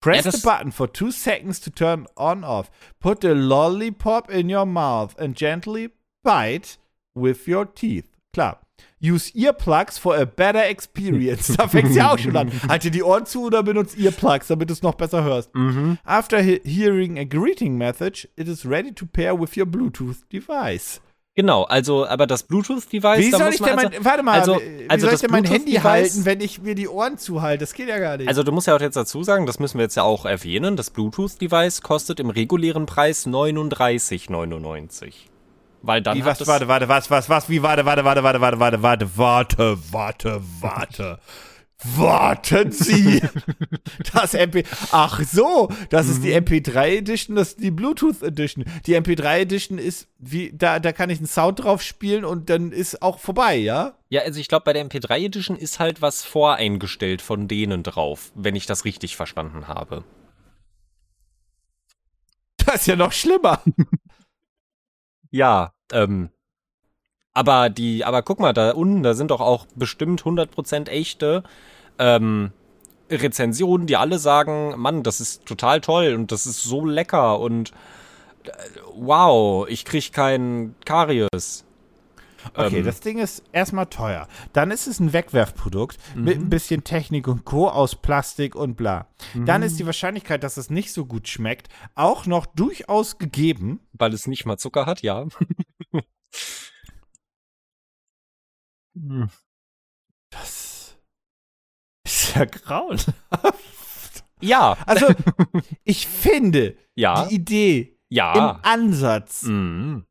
Press ja, the button for two seconds to turn on off. Put the lollipop in your mouth and gently bite with your teeth. Klar. Use earplugs for a better experience. da fängt ja auch schon an. Halte die Ohren zu oder benutze Earplugs, damit du es noch besser hörst. Mhm. After he hearing a greeting message, it is ready to pair with your Bluetooth device. Genau, also, aber das Bluetooth-Device. Wie soll ich denn mein, also, warte mal, also, wie also soll ich denn mein Handy halten, wenn ich mir die Ohren zuhalte? Das geht ja gar nicht. Also, du musst ja auch jetzt dazu sagen, das müssen wir jetzt ja auch erwähnen, das Bluetooth-Device kostet im regulären Preis 39,99. Weil dann. Wie, was, warte, warte, was, was, was, wie, warte, warte, warte, warte, warte, warte, warte, warte, warte, warte. Warten Sie! Das MP. Ach so, das ist die MP3 Edition, das ist die Bluetooth Edition. Die MP3 Edition ist wie, da, da kann ich einen Sound drauf spielen und dann ist auch vorbei, ja? Ja, also ich glaube, bei der MP3 Edition ist halt was voreingestellt von denen drauf, wenn ich das richtig verstanden habe. Das ist ja noch schlimmer. ja, ähm. Aber die, aber guck mal, da unten, da sind doch auch bestimmt 100% echte ähm, Rezensionen, die alle sagen, Mann, das ist total toll und das ist so lecker und äh, wow, ich krieg kein Karies. Okay, ähm, das Ding ist erstmal teuer. Dann ist es ein Wegwerfprodukt mhm. mit ein bisschen Technik und Co. aus Plastik und bla. Mhm. Dann ist die Wahrscheinlichkeit, dass es nicht so gut schmeckt, auch noch durchaus gegeben. Weil es nicht mal Zucker hat, ja. Hm. Das ist ja grauenhaft. Ja. Also, ich finde ja. die Idee ja. im Ansatz Mhm.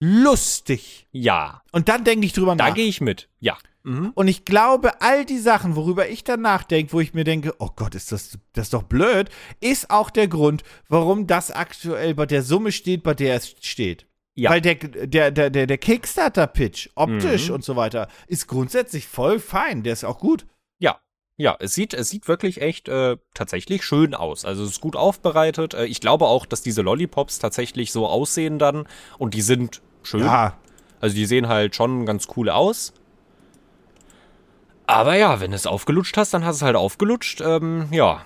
lustig. Ja. Und dann denke ich drüber Da nach. gehe ich mit. Ja. Mhm. Und ich glaube, all die Sachen, worüber ich dann nachdenke, wo ich mir denke, oh Gott, ist das, das ist doch blöd, ist auch der Grund, warum das aktuell bei der Summe steht, bei der es steht. Ja. Weil der, der, der, der, der Kickstarter-Pitch, optisch Mhm. und so weiter, ist grundsätzlich voll fein. Der ist auch gut. Ja. Ja, es sieht, es sieht wirklich echt äh, tatsächlich schön aus. Also es ist gut aufbereitet. Äh, ich glaube auch, dass diese Lollipops tatsächlich so aussehen dann und die sind schön. Ja, Also die sehen halt schon ganz cool aus. Aber ja, wenn du es aufgelutscht hast, dann hast du es halt aufgelutscht. Ähm, ja.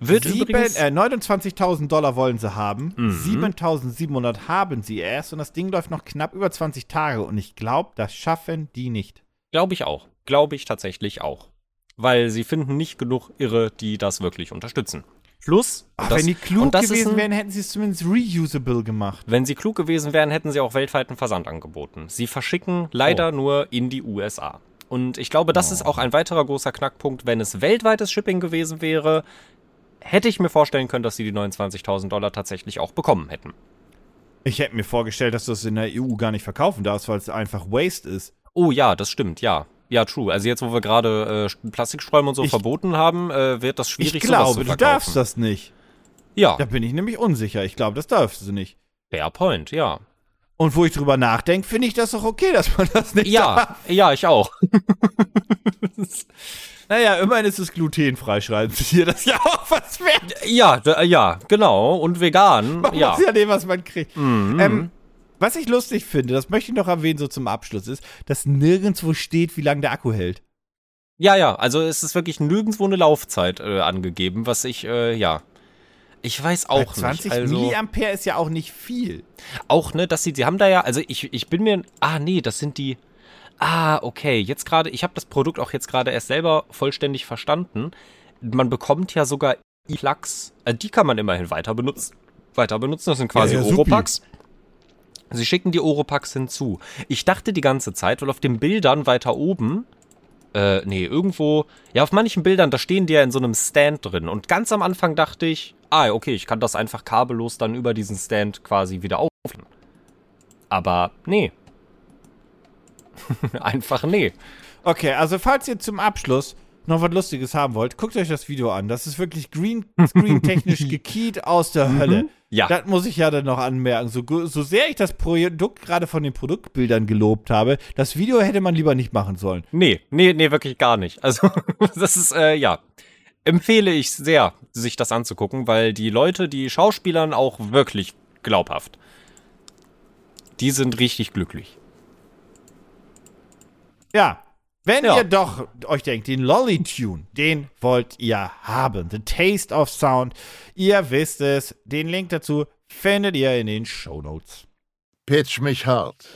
Wird Sieben, übrigens. äh, 29.000 Dollar wollen sie haben. Mhm. 7.700 haben sie erst. Und das Ding läuft noch knapp über 20 Tage. Und ich glaube, das schaffen die nicht. Glaube ich auch. Glaube ich tatsächlich auch. Weil sie finden nicht genug Irre, die das wirklich unterstützen. Plus, Ach, das, wenn die klug gewesen ein- wären, hätten sie es zumindest reusable gemacht. wenn sie klug gewesen wären, hätten sie auch weltweiten Versand angeboten. Sie verschicken leider Oh. nur in die USA. Und ich glaube, das ist auch ein weiterer großer Knackpunkt. Wenn es weltweites Shipping gewesen wäre, hätte ich mir vorstellen können, dass sie die 29.000 Dollar tatsächlich auch bekommen hätten. Ich hätte mir vorgestellt, dass du es in der EU gar nicht verkaufen darfst, weil es einfach Waste ist. Oh ja, das stimmt, ja. Ja, true. Also jetzt, wo wir gerade äh, Plastiksträume und so Ich- verboten haben, äh, wird das schwierig, ich sowas glaube, zu du verkaufen. darfst das nicht. Ja, Da bin ich nämlich unsicher. Ich glaube, das darfst du nicht. fair point, ja. Und wo ich drüber nachdenke, finde ich das doch okay, dass man das nicht darf. Ja, ja, ich auch. Naja, immerhin ist es glutenfrei, schreiben sie hier. Das ist ja auch was wert. Ja, ja, genau. Und vegan, Man ja. muss ja nehmen, was man kriegt. Mhm. Ähm, was ich lustig finde, das möchte ich noch erwähnen, so zum Abschluss, ist, dass nirgendwo steht, wie lange der Akku hält. Ja, ja, also es ist wirklich nirgendwo eine Laufzeit äh, angegeben, was ich, äh, ja. Ich weiß auch 20 nicht. Also, Milliampere ist ja auch nicht viel. auch, ne, dass sie, sie haben da ja, also ich, ich bin mir, ah, nee, das sind die, ah, okay, jetzt gerade, ich habe das Produkt auch jetzt gerade erst selber vollständig verstanden. Man bekommt ja sogar E-Plugs, äh, die kann man immerhin weiter benutzen. Weiter benutzen, das sind quasi Ja, ja. Oropax. Sie schicken die Oropax hinzu. Ich dachte die ganze Zeit, weil auf den Bildern weiter oben, äh, nee, irgendwo, ja, auf manchen Bildern, da stehen die ja in so einem Stand drin. Und ganz am Anfang dachte ich, ah, okay, ich kann das einfach kabellos dann über diesen Stand quasi wieder aufnehmen. Aber nee. einfach nee. Okay, also falls ihr zum Abschluss noch was Lustiges haben wollt, guckt euch das Video an. Das ist wirklich Greenscreen-technisch gekiet aus der Hölle. Ja. Das muss ich ja dann noch anmerken. So, so sehr ich das Produkt gerade von den Produktbildern gelobt habe, das Video hätte man lieber nicht machen sollen. Nee, nee, nee, wirklich gar nicht. Also, das ist, äh, ja. Empfehle ich sehr, sich das anzugucken, weil die Leute, die Schauspielern auch wirklich glaubhaft. Die sind richtig glücklich. Ja. Wenn Ja. ihr doch euch denkt, den Lolly-Tune, den wollt ihr haben. The Taste of Sound. Ihr wisst es. Den Link dazu findet ihr in den Shownotes. Pitch mich hart.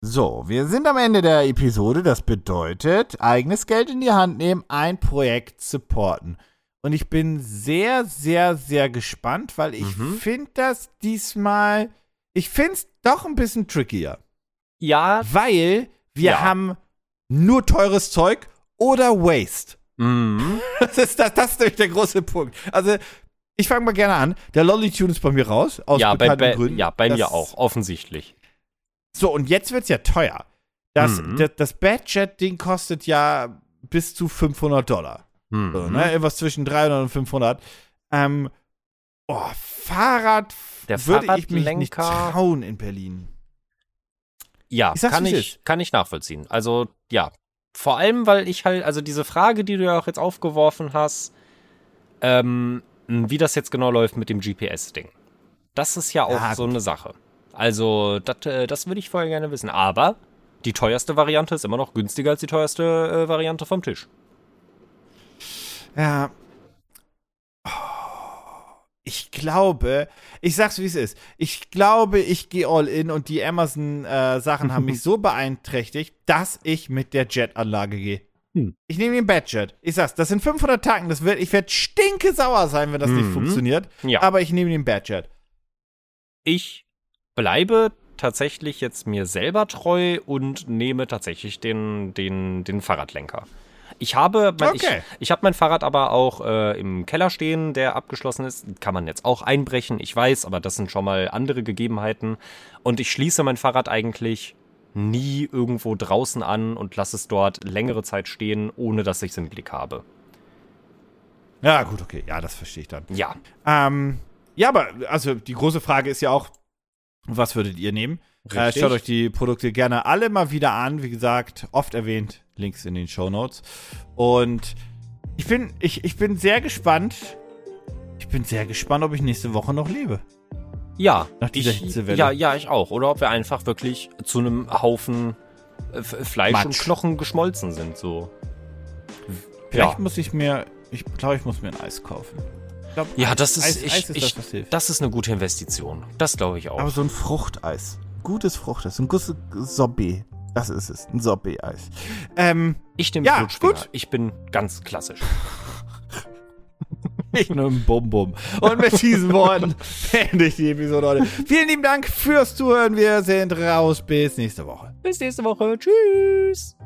So, wir sind am Ende der Episode. Das bedeutet, eigenes Geld in die Hand nehmen, ein Projekt supporten. Und ich bin sehr, sehr, sehr gespannt, weil ich Mhm. finde das diesmal, ich finde es doch ein bisschen trickier. Ja, Weil wir Ja. haben nur teures Zeug oder Waste. mhm. Das ist, das, das ist nämlich der große Punkt. Also, ich fange mal gerne an. Der Lolly-Tune ist bei mir raus, aus ja, bei, bekannten bei, Gründen. ja, bei Das- mir auch, offensichtlich. So, und jetzt wird's ja teuer. Das, Mhm. das, das Badjet-Ding kostet ja bis zu 500 Dollar. Mhm. So, ne? Irgendwas zwischen 300 und 500. Ähm, oh, Fahrrad Der würde ich mich nicht trauen in Berlin. Ja, Ich kann ich, kann ich nachvollziehen. Also, ja. Vor allem, weil ich halt, also diese Frage, die du ja auch jetzt aufgeworfen hast, ähm, wie das jetzt genau läuft mit dem GPS-Ding. Das ist ja auch Ja, so gut. eine Sache. Also, dat, äh, das würde ich vorher gerne wissen. Aber die teuerste Variante ist immer noch günstiger als die teuerste äh, Variante vom Tisch. Ja. Ich glaube, ich sag's wie es ist. Ich glaube, ich gehe all in und die Amazon-Sachen haben mich so beeinträchtigt, dass ich mit der Jet-Anlage gehe. Hm. Ich nehme den Badjet. Ich sag's, das sind 500 Tacken. Das wird, ich werde stinke sauer sein, wenn das nicht Mhm. funktioniert. Ja. Aber ich nehme den Badjet. Ich bleibe tatsächlich jetzt mir selber treu und nehme tatsächlich den, den, den Fahrradlenker. Ich habe mein, Okay. ich, ich habe mein Fahrrad aber auch äh, im Keller stehen, der abgeschlossen ist. Kann man jetzt auch einbrechen, ich weiß, aber das sind schon mal andere Gegebenheiten. Und ich schließe mein Fahrrad eigentlich nie irgendwo draußen an und lasse es dort längere Zeit stehen, ohne dass ich es im Blick habe. Ja, gut, okay. Ja, das verstehe ich dann. Ja. Ähm, ja, aber also die große Frage ist ja auch, was würdet ihr nehmen? Äh, schaut euch die Produkte gerne alle mal wieder an. Wie gesagt, oft erwähnt, Links in den Show Notes. Und ich bin, ich, ich bin sehr gespannt. Ich bin sehr gespannt, ob ich nächste Woche noch lebe. Ja, Nach dieser ich, Hitzewelle. ja, ja, ich auch. Oder ob wir einfach wirklich zu einem Haufen äh, Fleisch und Matsch. Knochen geschmolzen sind. So. Vielleicht Ja. muss ich mir, ich glaube, ich muss mir ein Eis kaufen. Glaub, Ja, das ist, Eis, ich, Eis ist ich, das, das ist eine gute Investition. Das glaube ich auch. Aber so ein Fruchteis. Gutes Fruchteis. Ein gutes Sorbet. Das ist es. Ein Sorbet-Eis. Ähm, ich nehme ja, gut. Ich bin ganz klassisch. Ich nur ein Bum-Bum. Und mit diesen Worten beende ich die Episode heute. Vielen lieben Dank fürs Zuhören. Wir sind raus. Bis nächste Woche. Bis nächste Woche. Tschüss.